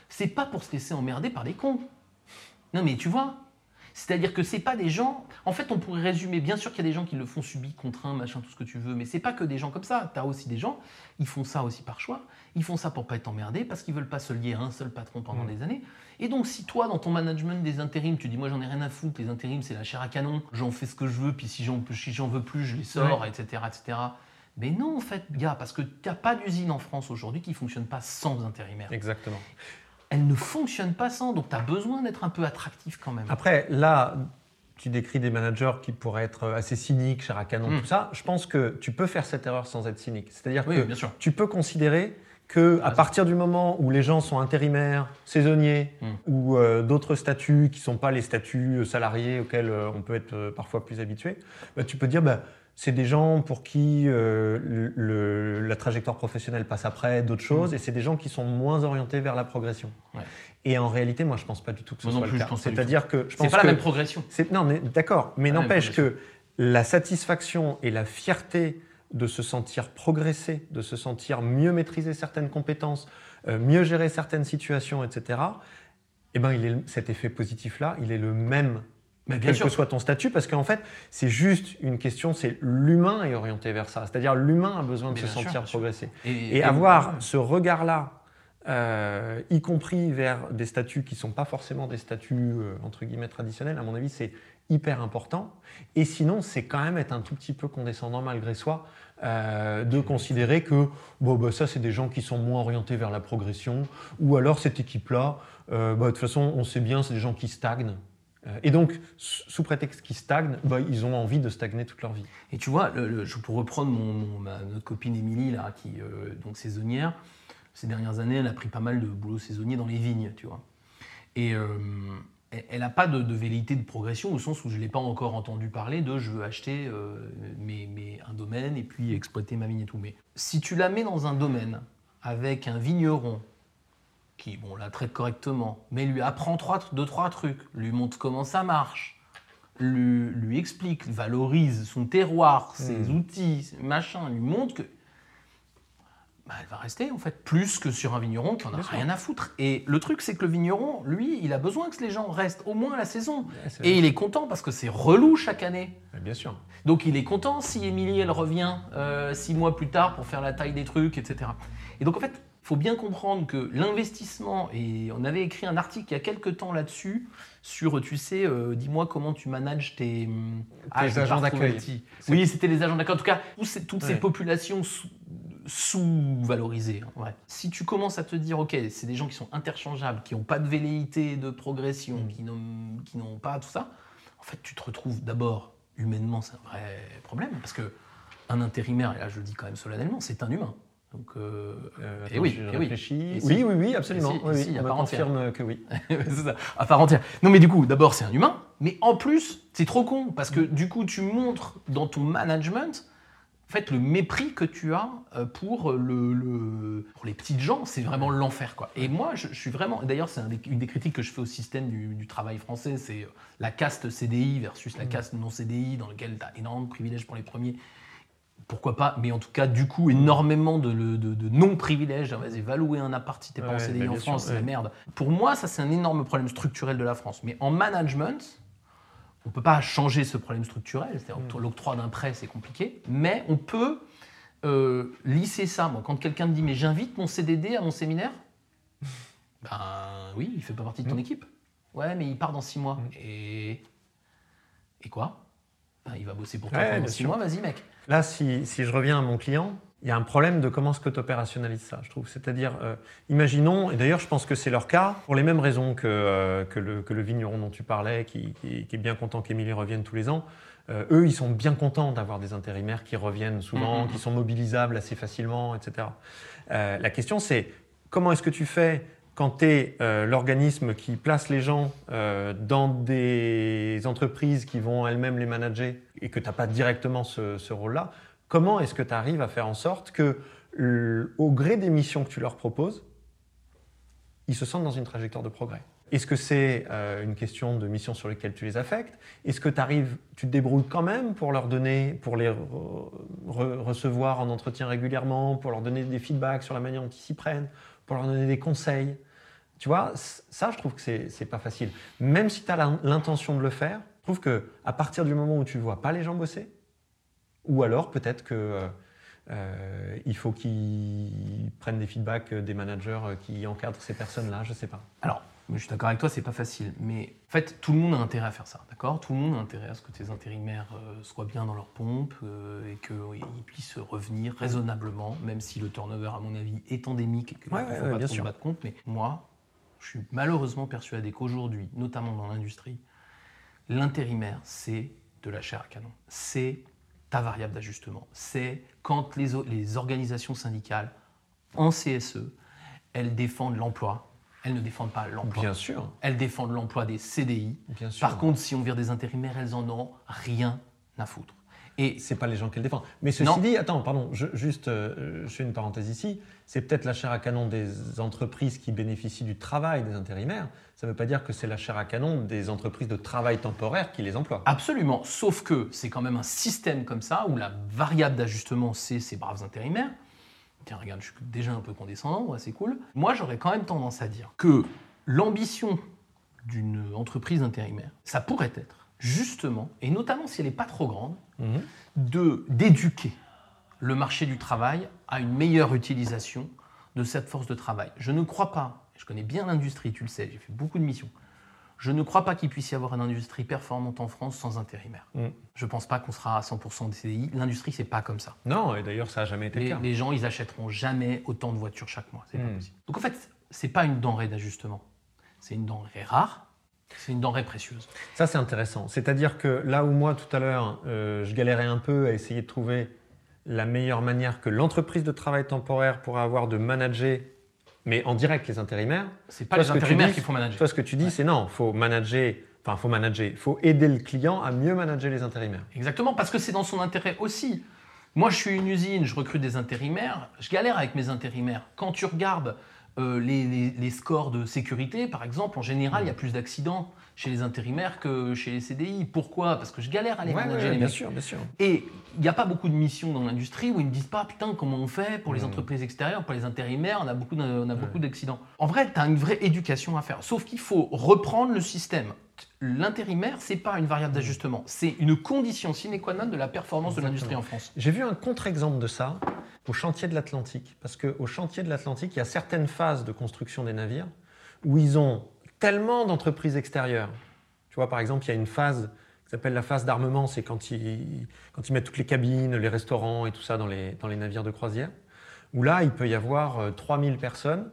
C'est pas pour se laisser emmerder par des cons. Non mais tu vois, c'est-à-dire que c'est pas des gens. En fait, on pourrait résumer. Bien sûr qu'il y a des gens qui le font subi, contraint, machin, tout ce que tu veux, mais c'est pas que des gens comme ça. T'as aussi des gens, ils font ça aussi par choix. Ils font ça pour pas être emmerdés, parce qu'ils veulent pas se lier à un seul patron pendant Mm. des années. Et donc, si toi, dans ton management des intérims, tu dis moi j'en ai rien à foutre, les intérims c'est la chair à canon, j'en fais ce que je veux, puis si j'en si veux plus, je les sors, etc., etc. Mais non, en fait, gars, parce que t'as pas d'usine en France aujourd'hui qui fonctionne pas sans intérimaires. Exactement. Elle ne fonctionne pas sans, donc tu as besoin d'être un peu attractif quand même. Après, là, tu décris des managers qui pourraient être assez cyniques, cher à canon, Mm. tout ça. Je pense que tu peux faire cette erreur sans être cynique. C'est-à-dire Oui, que bien sûr. tu peux considérer que à partir du moment où les gens sont intérimaires, saisonniers Mm. ou euh, d'autres statuts qui ne sont pas les statuts salariés auxquels euh, on peut être euh, parfois plus habitué, bah, tu peux dire bah, c'est des gens pour qui euh, le- la trajectoire professionnelle passe après d'autres choses et c'est des gens qui sont moins orientés vers la progression. Mm. Ouais. Et en réalité, moi, je pense pas du tout que ce Moi soit plus, le cas. pas C'est-à-dire que je C'est pense pas la que même progression. c'est- non, mais d'accord, mais Pas la n'empêche que la satisfaction et la fierté de se sentir progresser, de se sentir mieux maîtriser certaines compétences, euh, mieux gérer certaines situations, etc. Eh ben, il est, cet effet positif-là, il est le même, Mais bien quel sûr. que soit ton statut, parce qu'en fait, c'est juste une question, c'est l'humain est orienté vers ça. C'est-à-dire l'humain a besoin de se bien sentir sûr. progresser. Et, Et avoir ce regard-là, euh, y compris vers des statuts qui ne sont pas forcément des statuts euh, entre guillemets traditionnels, à mon avis, c'est hyper important. Et sinon, c'est quand même être un tout petit peu condescendant malgré soi, euh, de considérer que bon, bah, ça, c'est des gens qui sont moins orientés vers la progression, ou alors cette équipe-là, bah, de toute façon, on sait bien, c'est des gens qui stagnent. Euh, Et donc, sous prétexte qu'ils stagnent, bah, ils ont envie de stagner toute leur vie. Et tu vois, le- le- pour reprendre mon, ma- notre copine Émilie, là, qui euh, donc saisonnière, ces dernières années, elle a pris pas mal de boulot saisonnier dans les vignes, tu vois. Et euh, elle n'a pas de, de velléité de progression au sens où je ne l'ai pas encore entendu parler de je veux acheter mes- un domaine et puis exploiter ma vigne et tout. Mais si tu la mets dans un domaine avec un vigneron qui bon, la traite correctement, mais lui apprend trois, deux, trois trucs, lui montre comment ça marche, lui, lui explique, valorise son terroir, ses Hmm. outils, ses machins, lui montre que bah, elle va rester en fait plus que sur un vigneron qui en a Bien sûr. rien à foutre. Et le truc c'est que le vigneron, lui, il a besoin que les gens restent au moins à la saison. Et il est content parce que c'est relou chaque année. Bien sûr. Donc il est content si Émilie elle revient euh, six mois plus tard pour faire la taille des trucs, etc. Et donc en fait, faut bien comprendre que l'investissement, et on avait écrit un article il y a quelques temps là-dessus, sur, tu sais, euh, dis-moi comment tu manages tes, hum, pas agents d'accueil. Oui, c'était les agents d'accueil. En tout cas, toutes ces populations sous- sous-valorisées. hein, ouais. Si tu commences à te dire, ok, c'est des gens qui sont interchangeables, qui n'ont pas de velléité de progression, Mm. qui n'ont qui n'ont pas tout ça, en fait, tu te retrouves d'abord, humainement, c'est un vrai problème, parce que un intérimaire, et là je le dis quand même solennellement, c'est un humain. Donc, euh, Euh, Et attends, oui, je et oui. réfléchis. Et oui, oui, oui, absolument. Et si, Oui, si, on confirme que oui. c'est ça, à part entière. Non, mais du coup, d'abord, c'est un humain, mais en plus, c'est trop con, parce que du coup, tu montres dans ton management, en fait, le mépris que tu as euh, pour, le, le- pour les petites gens, c'est vraiment l'enfer, quoi. Et moi, je, je suis vraiment. D'ailleurs, c'est une des critiques que je fais au système du, du travail français, c'est euh, la caste CDI versus la caste non CDI, dans lequel tu as énormément de privilèges pour les premiers. Pourquoi pas Mais en tout cas, du coup, énormément de, de- de non-privilèges. Ah, Vas-y, va louer un appart si t'es pas en CDI bah, en France, c'est la merde. Pour moi, ça, c'est un énorme problème structurel de la France. Mais en management, on ne peut pas changer ce problème structurel. C'est-à-dire Mm. l'octroi d'un prêt, c'est compliqué. Mais on peut euh, lisser ça. Moi, quand quelqu'un me dit Mais j'invite mon CDD à mon séminaire Ben oui, il fait pas partie de ton Mm. équipe. Ouais, mais il part dans six mois. Mm. Et. Et quoi? Ben, Il va bosser pour toi Ouais, pendant six mois, vas-y, mec. Là, si, si je reviens à mon client, il y a un problème de comment est-ce que tu opérationnalises ça, je trouve. C'est-à-dire, euh, imaginons, et d'ailleurs je pense que c'est leur cas, pour les mêmes raisons que, euh, que, le, que, le, vigneron dont tu parlais, qui, qui, qui est bien content qu'Emilie revienne tous les ans, euh, eux, ils sont bien contents d'avoir des intérimaires qui reviennent souvent, Mhm. qui sont mobilisables assez facilement, etc. La question, c'est comment est-ce que tu fais quand tu es l'organisme qui place les gens euh, dans des entreprises qui vont elles-mêmes les manager et que tu n'as pas directement ce, rôle-là Comment est-ce que tu arrives à faire en sorte que, le- au gré des missions que tu leur proposes, ils se sentent dans une trajectoire de progrès? Est-ce que c'est euh, une question de missions sur lesquelles tu les affectes? Est-ce que arrives, tu te débrouilles quand même pour leur donner, pour les re- re- recevoir en entretien régulièrement, pour leur donner des feedbacks sur la manière dont ils s'y prennent, pour leur donner des conseils Tu vois, ça, je trouve que c'est pas facile. Même si tu as l'intention de le faire, je trouve que à partir du moment où tu ne vois pas les gens bosser, ou alors peut-être que euh, euh, il faut qu'ils prennent des feedbacks des managers euh, qui encadrent ces personnes-là, je sais pas. Alors, je suis d'accord avec toi, c'est pas facile. Mais en fait, tout le monde a intérêt à faire ça, d'accord? Tout le monde a intérêt à ce que tes intérimaires euh, soient bien dans leur pompe euh, et qu'ils puissent revenir raisonnablement, même si le turnover, à mon avis, est endémique et qu'il ne Ouais, ouais, pas bien sûr. battre contre. Mais moi, je suis malheureusement persuadé qu'aujourd'hui, notamment dans l'industrie, l'intérimaire, c'est de la chair à canon. C'est ta variable d'ajustement. C'est quand les organisations syndicales en CSE, elles défendent l'emploi, elles ne défendent pas l'emploi. Bien sûr, Elles défendent l'emploi des CDI. bien sûr. Par contre, si on vire des intérimaires, elles en ont rien à foutre. Et c'est pas les gens qui le défendent. Mais ceci Non. dit, attends, pardon, je, juste, euh, je fais une parenthèse ici. C'est peut-être la chair à canon des entreprises qui bénéficient du travail des intérimaires. Ça ne veut pas dire que c'est la chair à canon des entreprises de travail temporaire qui les emploient. absolument, sauf que c'est quand même un système comme ça où la variable d'ajustement, c'est ces braves intérimaires. Tiens, regarde, je suis déjà un peu condescendant, ouais, c'est cool. Moi, j'aurais quand même tendance à dire que l'ambition d'une entreprise intérimaire, ça pourrait être justement, et notamment si elle n'est pas trop grande, Mhm. de d'éduquer le marché du travail à une meilleure utilisation de cette force de travail. Je ne crois pas, je connais bien l'industrie, tu le sais, j'ai fait beaucoup de missions. Je ne crois pas qu'il puisse y avoir une industrie performante en France sans intérimaire. Mm. Je ne pense pas qu'on sera à 100% des CDI. L'industrie, c'est pas comme ça. Non, et d'ailleurs, ça n'a jamais été le Les, cas. les gens, ils achèteront jamais autant de voitures chaque mois. C'est pas Mm. possible. Donc en fait, c'est pas une denrée d'ajustement. C'est une denrée rare. C'est une denrée précieuse. Ça, c'est intéressant. C'est-à-dire que là où moi, tout à l'heure, euh, je galérais un peu à essayer de trouver la meilleure manière que l'entreprise de travail temporaire pourrait avoir de manager, mais en direct, les intérimaires, C'est pas Toi, les intérimaires qu'il faut manager. toi, ce que tu dis, c'est non, faut manager, enfin, faut manager, faut aider le client à mieux manager les intérimaires. Exactement, parce que c'est dans son intérêt aussi. Moi, je suis une usine, je recrute des intérimaires, je galère avec mes intérimaires. Quand tu regardes euh, les, les- les scores de sécurité, par exemple, en général, il y a plus d'accidents chez les intérimaires que chez les CDI. Pourquoi? Parce que je galère à les Ouais, manager, ouais, les bien mecs. sûr, bien sûr. Et il n'y a pas beaucoup de missions dans l'industrie où ils ne disent pas putain comment on fait pour les Mm. entreprises extérieures, pour les intérimaires, on a beaucoup, on a beaucoup d'accidents. En vrai, tu as une vraie éducation à faire. Sauf qu'il faut reprendre le système. L'intérimaire, c'est pas une variable d'ajustement, c'est une condition sine qua non de la performance de l'industrie en France. J'ai vu un contre-exemple de ça au chantier de l'Atlantique. Parce qu'au chantier de l'Atlantique, il y a certaines phases de construction des navires où ils ont tellement d'entreprises extérieures. Tu vois, par exemple, il y a une phase qui s'appelle la phase d'armement, c'est quand ils, quand ils mettent toutes les cabines, les restaurants et tout ça dans les, dans les navires de croisière, où là, il peut y avoir euh, 3000 personnes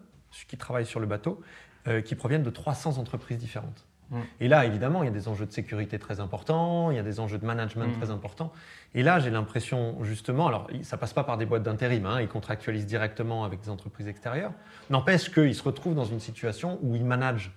qui travaillent sur le bateau, euh, qui proviennent de 300 entreprises différentes. Mm. Et là, évidemment, il y a des enjeux de sécurité très importants, il y a des enjeux de management Mm. très importants. Et là, j'ai l'impression, justement, alors ça passe pas par des boîtes d'intérim, hein, ils contractualisent directement avec des entreprises extérieures. N'empêche qu'ils se retrouvent dans une situation où ils managent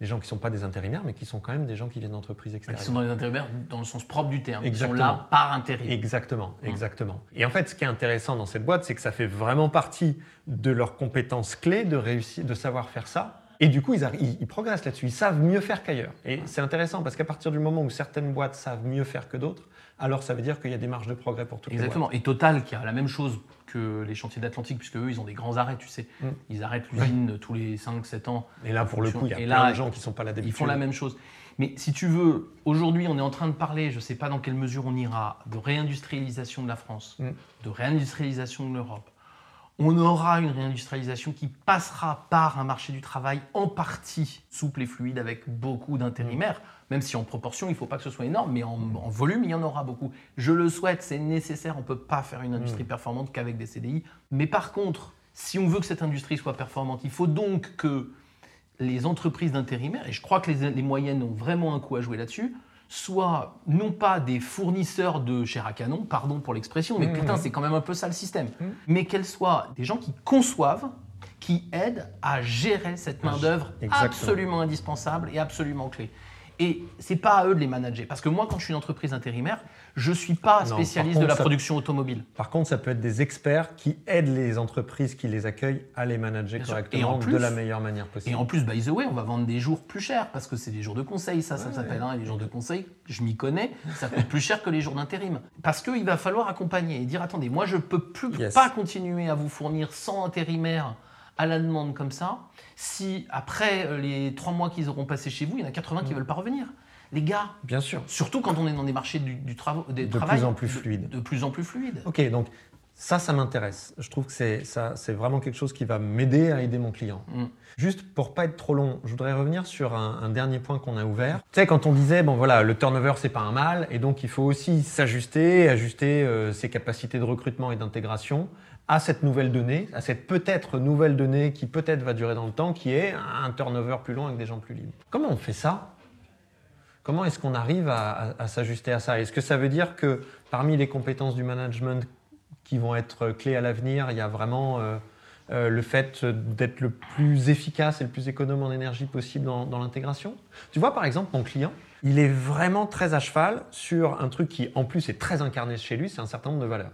des gens qui ne sont pas des intérimaires, mais qui sont quand même des gens qui viennent d'entreprises Qui extérieures. sont dans les intérimaires dans le sens propre du terme. Ils sont là par intérim. Exactement, Mm. exactement. Et en fait, ce qui est intéressant dans cette boîte, c'est que ça fait vraiment partie de leurs compétences clés de réussir, de savoir faire ça. Et du coup, ils, ils- ils progressent là-dessus. Ils savent mieux faire qu'ailleurs. Et c'est intéressant parce qu'à partir du moment où certaines boîtes savent mieux faire que d'autres, alors ça veut dire qu'il y a des marges de progrès pour toutes Exactement. Et Total, qui a la même chose que les chantiers d'Atlantique, puisque eux, ils ont des grands arrêts, tu sais. Mm. Ils arrêtent l'usine tous les 5-7 ans. les boîtes. Et là, pour le coup, il y a Et plein là, de gens qui ne sont pas là Ils d'habitude. font la même chose. Mais si tu veux, aujourd'hui, on est en train de parler, je ne sais pas dans quelle mesure on ira, de réindustrialisation de la France, Mm. de réindustrialisation de l'Europe. On aura une réindustrialisation qui passera par un marché du travail en partie souple et fluide avec beaucoup d'intérimaires, même si en proportion, il ne faut pas que ce soit énorme, mais en, en volume, il y en aura beaucoup. Je le souhaite, c'est nécessaire, on ne peut pas faire une industrie performante qu'avec des CDI. Mais par contre, si on veut que cette industrie soit performante, il faut donc que les entreprises d'intérimaires, et je crois que les, les moyennes ont vraiment un coup à jouer là-dessus, soient non pas des fournisseurs de chair à canon, pardon pour l'expression, mais Mmh, putain, mmh. c'est quand même un peu ça le système, Mmh. mais qu'elles soient des gens qui conçoivent, qui aident à gérer cette main-d'œuvre absolument indispensable et absolument clé. Et c'est pas à eux de les manager. Parce que moi, quand je suis une entreprise intérimaire, je suis pas Non, spécialiste de la ça- production automobile. Par contre, ça peut être des experts qui aident les entreprises qui les accueillent à les manager Bien correctement Et en plus- de la meilleure manière Et possible. en plus, by the way, on va vendre des jours plus chers parce que c'est des jours de conseil, ça, ça s'appelle. hein, et les jours de conseil, je m'y connais, ça coûte plus cher que les jours d'intérim. Parce qu'il va falloir accompagner et dire attendez, moi je peux plus Yes. pas continuer à vous fournir 100 intérimaires à la demande comme ça si après euh, les trois mois qu'ils auront passé chez vous, il y en a 80 Mm. qui veulent pas revenir. Les gars, Bien sûr. surtout quand on est dans des marchés du, du des De travail plus en plus de- fluides. De, plus en plus fluides. Ok, donc ça, ça m'intéresse. Je trouve que c'est ça, c'est vraiment quelque chose qui va m'aider à aider mon client. Mm. Juste pour pas être trop long, je voudrais revenir sur un, un dernier point qu'on a ouvert. Tu sais, quand on disait bon voilà, le turnover c'est pas un mal, et donc il faut aussi s'ajuster, ajuster euh, ses capacités de recrutement et d'intégration à cette nouvelle donnée, à cette peut-être nouvelle donnée qui peut-être va durer dans le temps, qui est un turnover plus long avec des gens plus libres. Comment on fait ça? Comment est-ce qu'on arrive à, s'ajuster à ça? Est-ce que ça veut dire que parmi les compétences du management qui vont être clés à l'avenir, il y a vraiment euh, euh, le fait d'être le plus efficace et le plus économe en énergie possible dans l'intégration? Tu vois, par exemple, mon client, il est vraiment très à cheval sur un truc qui, en plus, est très incarné chez lui, c'est un certain nombre de valeurs.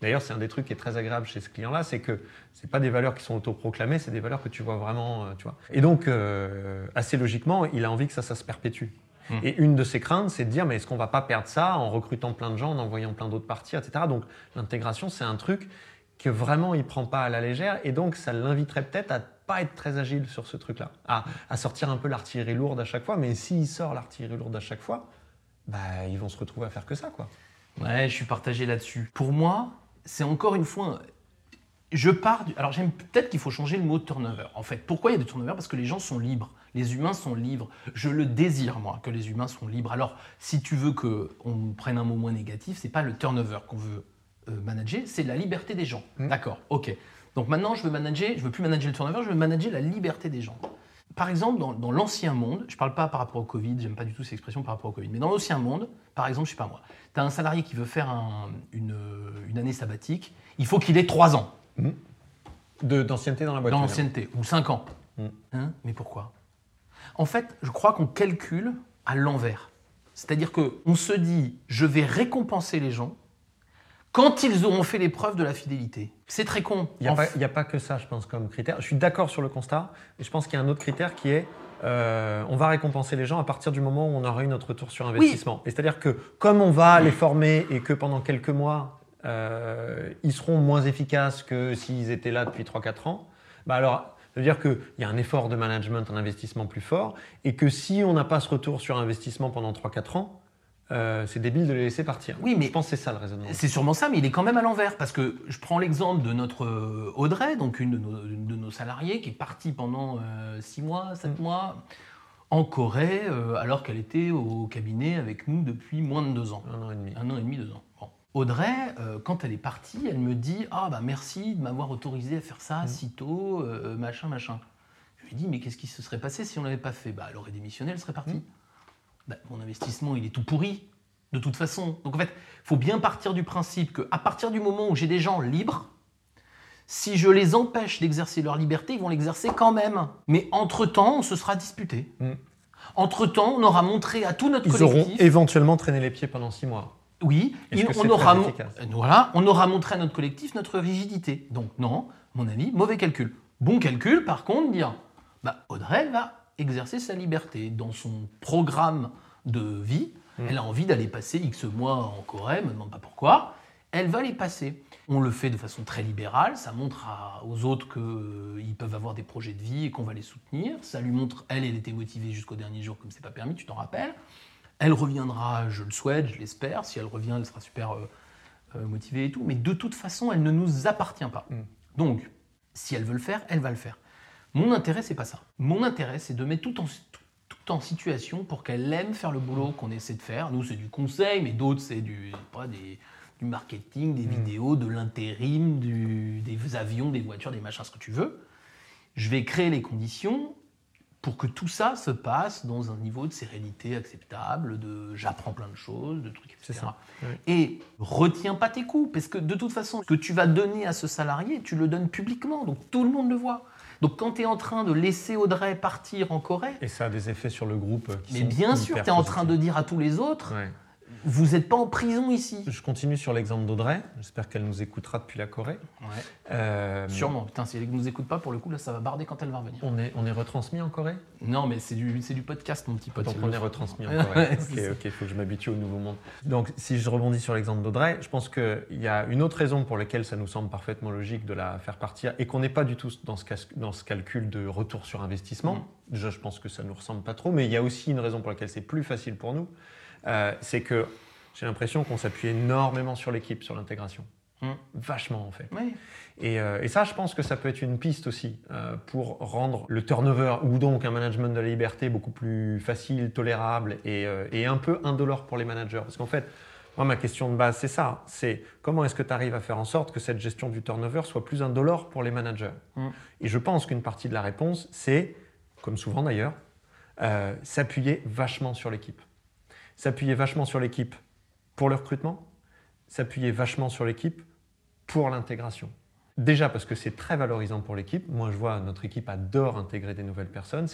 D'ailleurs, c'est un des trucs qui est très agréable chez ce client-là, c'est que c'est pas des valeurs qui sont autoproclamées, c'est des valeurs que tu vois vraiment, euh, tu vois. Et donc, euh, assez logiquement, il a envie que ça, ça se perpétue. Mm. Et une de ses craintes, c'est de dire, mais est-ce qu'on va pas perdre ça en recrutant plein de gens, en envoyant plein d'autres partir, etc. Donc, l'intégration, c'est un truc que vraiment il prend pas à la légère, et donc ça l'inviterait peut-être à pas être très agile sur ce truc-là, à, à sortir un peu l'artillerie lourde à chaque fois. Mais s'il sort l'artillerie lourde à chaque fois, bah, ils vont se retrouver à faire que ça, quoi. Ouais, je suis partagé là-dessus. Pour moi, c'est encore une fois. Je pars du. Alors, j'aime peut-être qu'il faut changer le mot turnover. En fait, pourquoi il y a des turnover Parce que les gens sont libres. Les humains sont libres. Je le désire, moi, que les humains sont libres. Alors, si tu veux qu'on prenne un mot moins négatif, c'est pas le turnover qu'on veut euh, manager, c'est la liberté des gens. Mm. D'accord, ok. Donc maintenant, je veux manager, je veux plus manager le turnover, je veux manager la liberté des gens. Par exemple, dans, dans l'ancien monde, je parle pas par rapport au Covid, j'aime pas du tout cette expression par rapport au Covid, mais dans l'ancien monde, par exemple, je sais pas moi, tu as un salarié qui veut faire un- une, une année sabbatique, il faut qu'il ait 3 ans De- D'ancienneté dans la boîte. l'ancienneté, ou 5 ans. Mm. Hein mais pourquoi? En fait, je crois qu'on calcule à l'envers. C'est-à-dire qu'on se dit, je vais récompenser les gens quand ils auront fait l'épreuve de la fidélité. C'est très con. Il n'y a, f- a pas que ça, je pense, comme critère. Je suis d'accord sur le constat, et je pense qu'il y a un autre critère qui est euh, on va récompenser les gens à partir du moment où on aura eu notre retour sur investissement. Et C'est-à-dire que comme on va les former et que pendant quelques mois, euh, ils seront moins efficaces que s'ils étaient là depuis 3-4 ans, bah alors, ça veut dire qu'il y a un effort de management, un investissement plus fort, et que si on n'a pas ce retour sur investissement pendant 3-4 ans, euh, c'est débile de les laisser partir. Oui, mais- je pense que c'est ça le raisonnement. C'est sûrement ça, mais il est quand même à l'envers. Parce que je prends l'exemple de notre euh, Audrey, donc une de nos, une de nos salariés, qui est partie pendant 6 mois, 7 Mm. mois en Corée, euh, alors qu'elle était au cabinet avec nous depuis moins de 2 ans. Un an et demi. Un an et demi, deux ans. Bon. Audrey, euh, quand elle est partie, elle me dit Ah, bah merci de m'avoir autorisé à faire ça Mm. si tôt, euh, machin, machin. Je lui dit Mais qu'est-ce qui se serait passé si on l'avait pas fait? Bah, elle aurait démissionné, elle serait partie. Mm. Bah, mon investissement, il est tout pourri, de toute façon. Donc en fait, il faut bien partir du principe qu'à partir du moment où j'ai des gens libres, si je les empêche d'exercer leur liberté, ils vont l'exercer quand même. Mais entre-temps, on se sera disputé. Mm. Entre-temps, on aura montré à tout notre Ils auront collectif. éventuellement traîné les pieds pendant 6 mois. Oui, il- on, aura, euh, voilà, on aura montré à notre collectif notre rigidité. Donc non, mon avis, mauvais calcul. Bon calcul, par contre, dire, bah, Audrey va exercer sa liberté dans son programme de vie. Mm. Elle a envie d'aller passer X mois en Corée, me demande pas pourquoi. Elle va les passer. On le fait de façon très libérale, ça montre à- aux autres qu'ils peuvent avoir des projets de vie et qu'on va les soutenir. Ça lui montre, elle, elle était motivée jusqu'au dernier jour, comme c'est pas permis, tu t'en rappelles. Elle reviendra, je le souhaite, je l'espère. Si elle revient, elle sera super euh, euh, motivée et tout. Mais de toute façon, elle ne nous appartient pas. Mm. Donc, si elle veut le faire, elle va le faire. Mon intérêt, c'est pas ça. Mon intérêt, c'est de mettre tout en, tout en situation pour qu'elle aime faire le boulot qu'on essaie de faire. Nous, c'est du conseil, mais d'autres, c'est du, pas, des, du marketing, des vidéos, de l'intérim, des avions, des voitures, des machins, ce que tu veux. Je vais créer les conditions pour que tout ça se passe dans un niveau de sérénité acceptable, de j'apprends plein de choses, de trucs, etc. Ça. Et retiens pas tes coups, parce que de toute façon, ce que tu vas donner à ce salarié, tu le donnes publiquement, donc tout le monde le voit. Donc quand tu es en train de laisser Audrey partir en Corée, Et ça a des effets sur le groupe euh, qui mais sont bien sûr, tu es en train de dire à tous les autres, Ouais. Vous n'êtes pas en prison ici. Je continue sur l'exemple d'Audrey. J'espère qu'elle nous écoutera depuis la Corée. Euh, Sûrement, putain, si elle ne nous écoute pas, pour le coup, là, ça va barder quand elle va revenir. On est, on est retransmis en Corée? Non, mais c'est du, c'est du podcast, mon petit pote. Donc on est retransmis en Ouais, Corée. ok, ok, il faut que je m'habitue au nouveau monde. Donc si je rebondis sur l'exemple d'Audrey, je pense qu'il y a une autre raison pour laquelle ça nous semble parfaitement logique de la faire partir et qu'on n'est pas du tout dans ce, cas- dans ce calcul de retour sur investissement. Mm. Déjà, je pense que ça ne nous ressemble pas trop, mais il y a aussi une raison pour laquelle c'est plus facile pour nous. Euh, c'est que j'ai l'impression qu'on s'appuie énormément sur l'équipe, sur l'intégration. Mm. Vachement en fait. Et, euh, et ça, je pense que ça peut être une piste aussi euh, pour rendre le turnover ou donc un management de la liberté beaucoup plus facile, tolérable et, euh, et un peu indolore pour les managers. Parce qu'en fait, moi, ma question de base, c'est ça. C'est comment est-ce que tu arrives à faire en sorte que cette gestion du turnover soit plus indolore pour les managers Mm. Et je pense qu'une partie de la réponse, c'est, comme souvent d'ailleurs, s'appuyer vachement sur l'équipe. S'appuyer vachement sur l'équipe pour le recrutement, s'appuyer vachement sur l'équipe pour l'intégration. Déjà parce que c'est très valorisant pour l'équipe. Moi, je vois notre équipe adore intégrer des nouvelles personnes.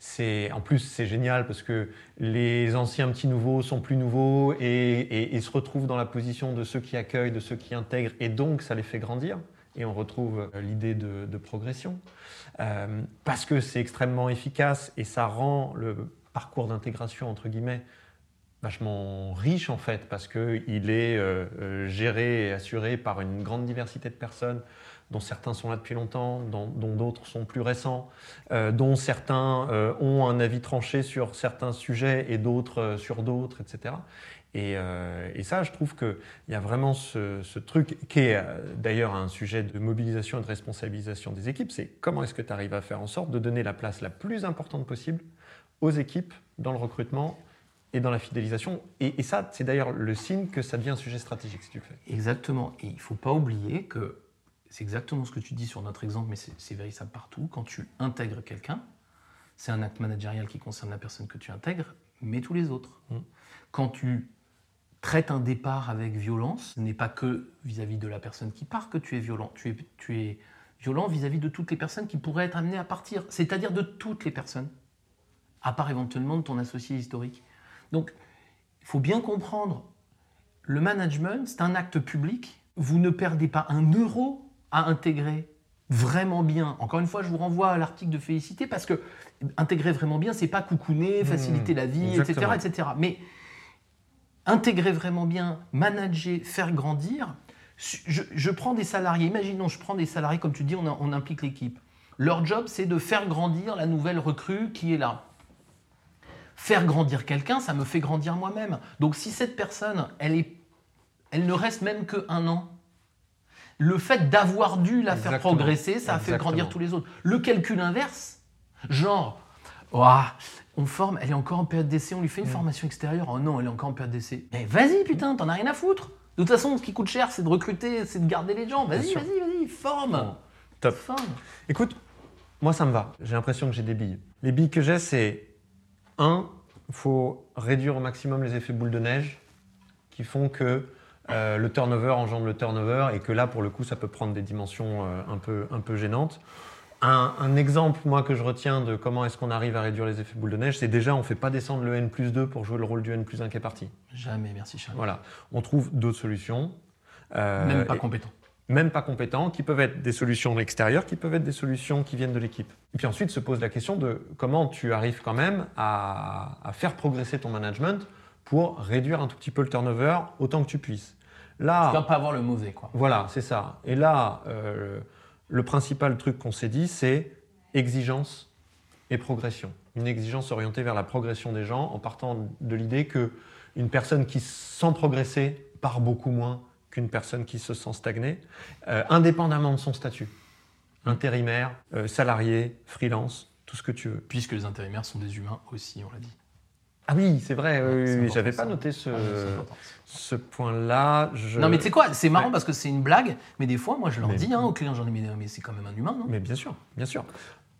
C'est, en plus, c'est génial parce que les anciens petits nouveaux sont plus nouveaux et, et- se retrouvent dans la position de ceux qui accueillent, de ceux qui intègrent, et donc ça les fait grandir. Et on retrouve euh, l'idée de, de progression. Euh, parce que c'est extrêmement efficace et ça rend le parcours d'intégration, entre guillemets, vachement riche en fait, parce qu'il est euh, euh, géré et assuré par une grande diversité de personnes, dont certains sont là depuis longtemps, dont d'autres sont plus récents, euh, dont certains ont un avis tranché sur certains sujets et d'autres sur d'autres, etc. Et, et ça, je trouve qu'il y a vraiment ce, truc qui est d'ailleurs un sujet de mobilisation et de responsabilisation des équipes, c'est comment est-ce que tu arrives à faire en sorte de donner la place la plus importante possible aux équipes dans le recrutement et dans la fidélisation. Et, et ça, c'est d'ailleurs le signe que ça devient un sujet stratégique si tu le fais. Exactement. Et il ne faut pas oublier que c'est exactement ce que tu dis sur notre exemple, mais c'est vérifiable partout. Quand tu intègres quelqu'un, c'est un acte managérial qui concerne la personne que tu intègres, mais tous les autres. Mm. Quand tu traites un départ avec violence, ce n'est pas que vis-à-vis de la personne qui part que tu es violent. Tu es, tu es violent vis-à-vis de toutes les personnes qui pourraient être amenées à partir, c'est-à-dire de toutes les personnes, à part éventuellement de ton associé historique. Donc, il faut bien comprendre, le management, c'est un acte public. Vous ne perdez pas un euro à intégrer vraiment bien. Encore une fois, je vous renvoie à l'article de Félicité parce que intégrer vraiment bien, c'est pas coucouner, faciliter la vie, etc., exactement. etc. Mais intégrer vraiment bien, manager, faire grandir. Je, je prends des salariés, imaginons, je prends des salariés, comme tu dis, on, on implique l'équipe. Leur job, c'est de faire grandir la nouvelle recrue qui est là. Faire grandir quelqu'un, ça me fait grandir moi-même. Donc si cette personne, elle, est, elle ne reste même que un an, le fait d'avoir dû la faire progresser, ça a fait grandir tous les autres. Le calcul inverse, genre, on forme, elle est encore en période d'essai, on lui fait Mm. une formation extérieure. Oh non, elle est encore en période d'essai. Mais vas-y, putain, t'en as rien à foutre. De toute façon, ce qui coûte cher, c'est de recruter, c'est de garder les gens. Vas-y, vas-y, vas-y, forme. Bon, top. Forme. Écoute, moi ça me va. J'ai l'impression que j'ai des billes. Les billes que j'ai, c'est un, il faut réduire au maximum les effets boule de neige qui font que euh, le turnover engendre le turnover et que là, pour le coup, ça peut prendre des dimensions euh, un, peu, un peu gênantes. Un, un exemple, moi, que je retiens de comment est-ce qu'on arrive à réduire les effets boule de neige, c'est déjà, on ne fait pas descendre le N plus 2 pour jouer le rôle du N plus 1 qui est parti. Jamais, merci Charles. Voilà. On trouve d'autres solutions. Euh, Même pas et- compétent. Même pas compétents, qui peuvent être des solutions de l'extérieur, qui peuvent être des solutions qui viennent de l'équipe. Et puis ensuite se pose la question de comment tu arrives quand même à, à faire progresser ton management pour réduire un tout petit peu le turnover autant que tu puisses. Tu vas Là, pas avoir le mauvais, quoi. voilà, c'est ça. Et là, euh, le principal truc qu'on s'est dit, c'est exigence et progression. Une exigence orientée vers la progression des gens en partant de l'idée que une personne qui, sans progresser, part beaucoup moins qu'une personne qui se sent stagnée, euh, indépendamment de son statut. Intérimaire, euh, salarié, freelance, tout ce que tu veux. Puisque les intérimaires sont des humains aussi, on l'a dit. Ah oui, c'est vrai, oui, j'avais pas noté ce, Ah, ce point-là. Je- Non mais tu sais quoi, c'est marrant Ouais. parce que c'est une blague, mais des fois moi je leur Mais- dis hein, aux clients, j'en ai mais, mais c'est quand même un humain, non? Mais bien sûr, bien sûr.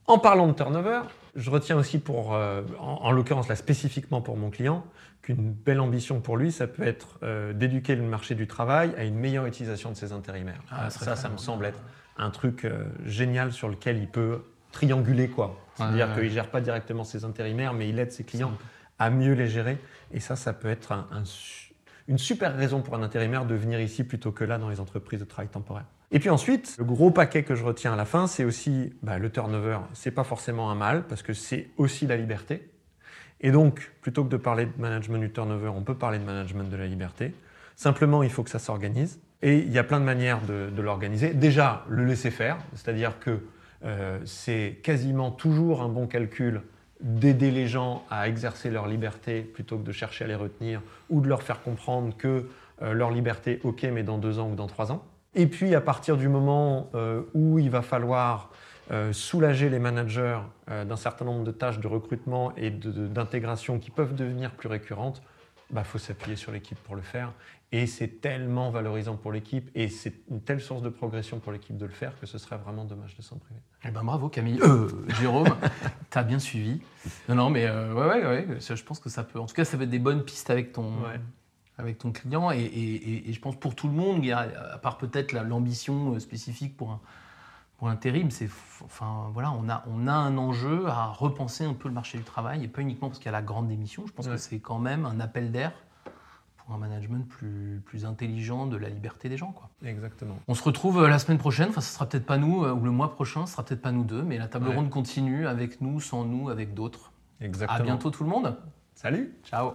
En parlant de turnover, je retiens aussi pour, euh, en, en l'occurrence là spécifiquement pour mon client, qu'une belle ambition pour lui, ça peut être euh, d'éduquer le marché du travail à une meilleure utilisation de ses intérimaires. Ah, ça, ça me semble être un truc euh, génial sur lequel il peut trianguler quoi. C'est-à-dire Ouais, ouais. qu'il gère pas directement ses intérimaires, mais il aide ses clients à mieux les gérer. Et ça, ça peut être un- un une super raison pour un intérimaire de venir ici plutôt que là dans les entreprises de travail temporaire. Et puis ensuite, le gros paquet que je retiens à la fin, c'est aussi bah, le turnover. C'est pas forcément un mal parce que c'est aussi la liberté. Et donc, plutôt que de parler de management du turnover, on peut parler de management de la liberté. Simplement, il faut que ça s'organise. Et il y a plein de manières de, l'organiser. Déjà, le laisser faire, c'est-à-dire que euh, c'est quasiment toujours un bon calcul d'aider les gens à exercer leur liberté plutôt que de chercher à les retenir ou de leur faire comprendre que euh, leur liberté, ok, mais dans deux ans ou dans trois ans. Et puis à partir du moment euh, où il va falloir euh, soulager les managers d'un certain nombre de tâches de recrutement et d'intégration qui peuvent devenir plus récurrentes, il faut s'appuyer sur l'équipe pour le faire. Et c'est tellement valorisant pour l'équipe et c'est une telle source de progression pour l'équipe de le faire que ce serait vraiment dommage de s'en priver. Eh ben bravo Camille, Euh, Jérôme, t'as bien suivi. Non non mais euh, ouais, ouais ouais, je pense que ça peut, en tout cas ça peut être des bonnes pistes avec ton, Ouais. avec ton client et, et- et- et je pense pour tout le monde, à part peut-être la- l'ambition euh, spécifique pour un pour l'intérim, c'est f- enfin voilà, on a on a un enjeu à repenser un peu le marché du travail et pas uniquement parce qu'il y a la grande démission. Je pense Ouais. que c'est quand même un appel d'air pour un management plus plus intelligent de la liberté des gens quoi. Exactement. On se retrouve euh, la semaine prochaine, enfin ce sera peut-être pas nous, euh, ou le mois prochain, ce sera peut-être pas nous deux, mais la table Ouais. ronde continue avec nous, sans nous, avec d'autres. Exactement. À bientôt tout le monde. Salut Ciao.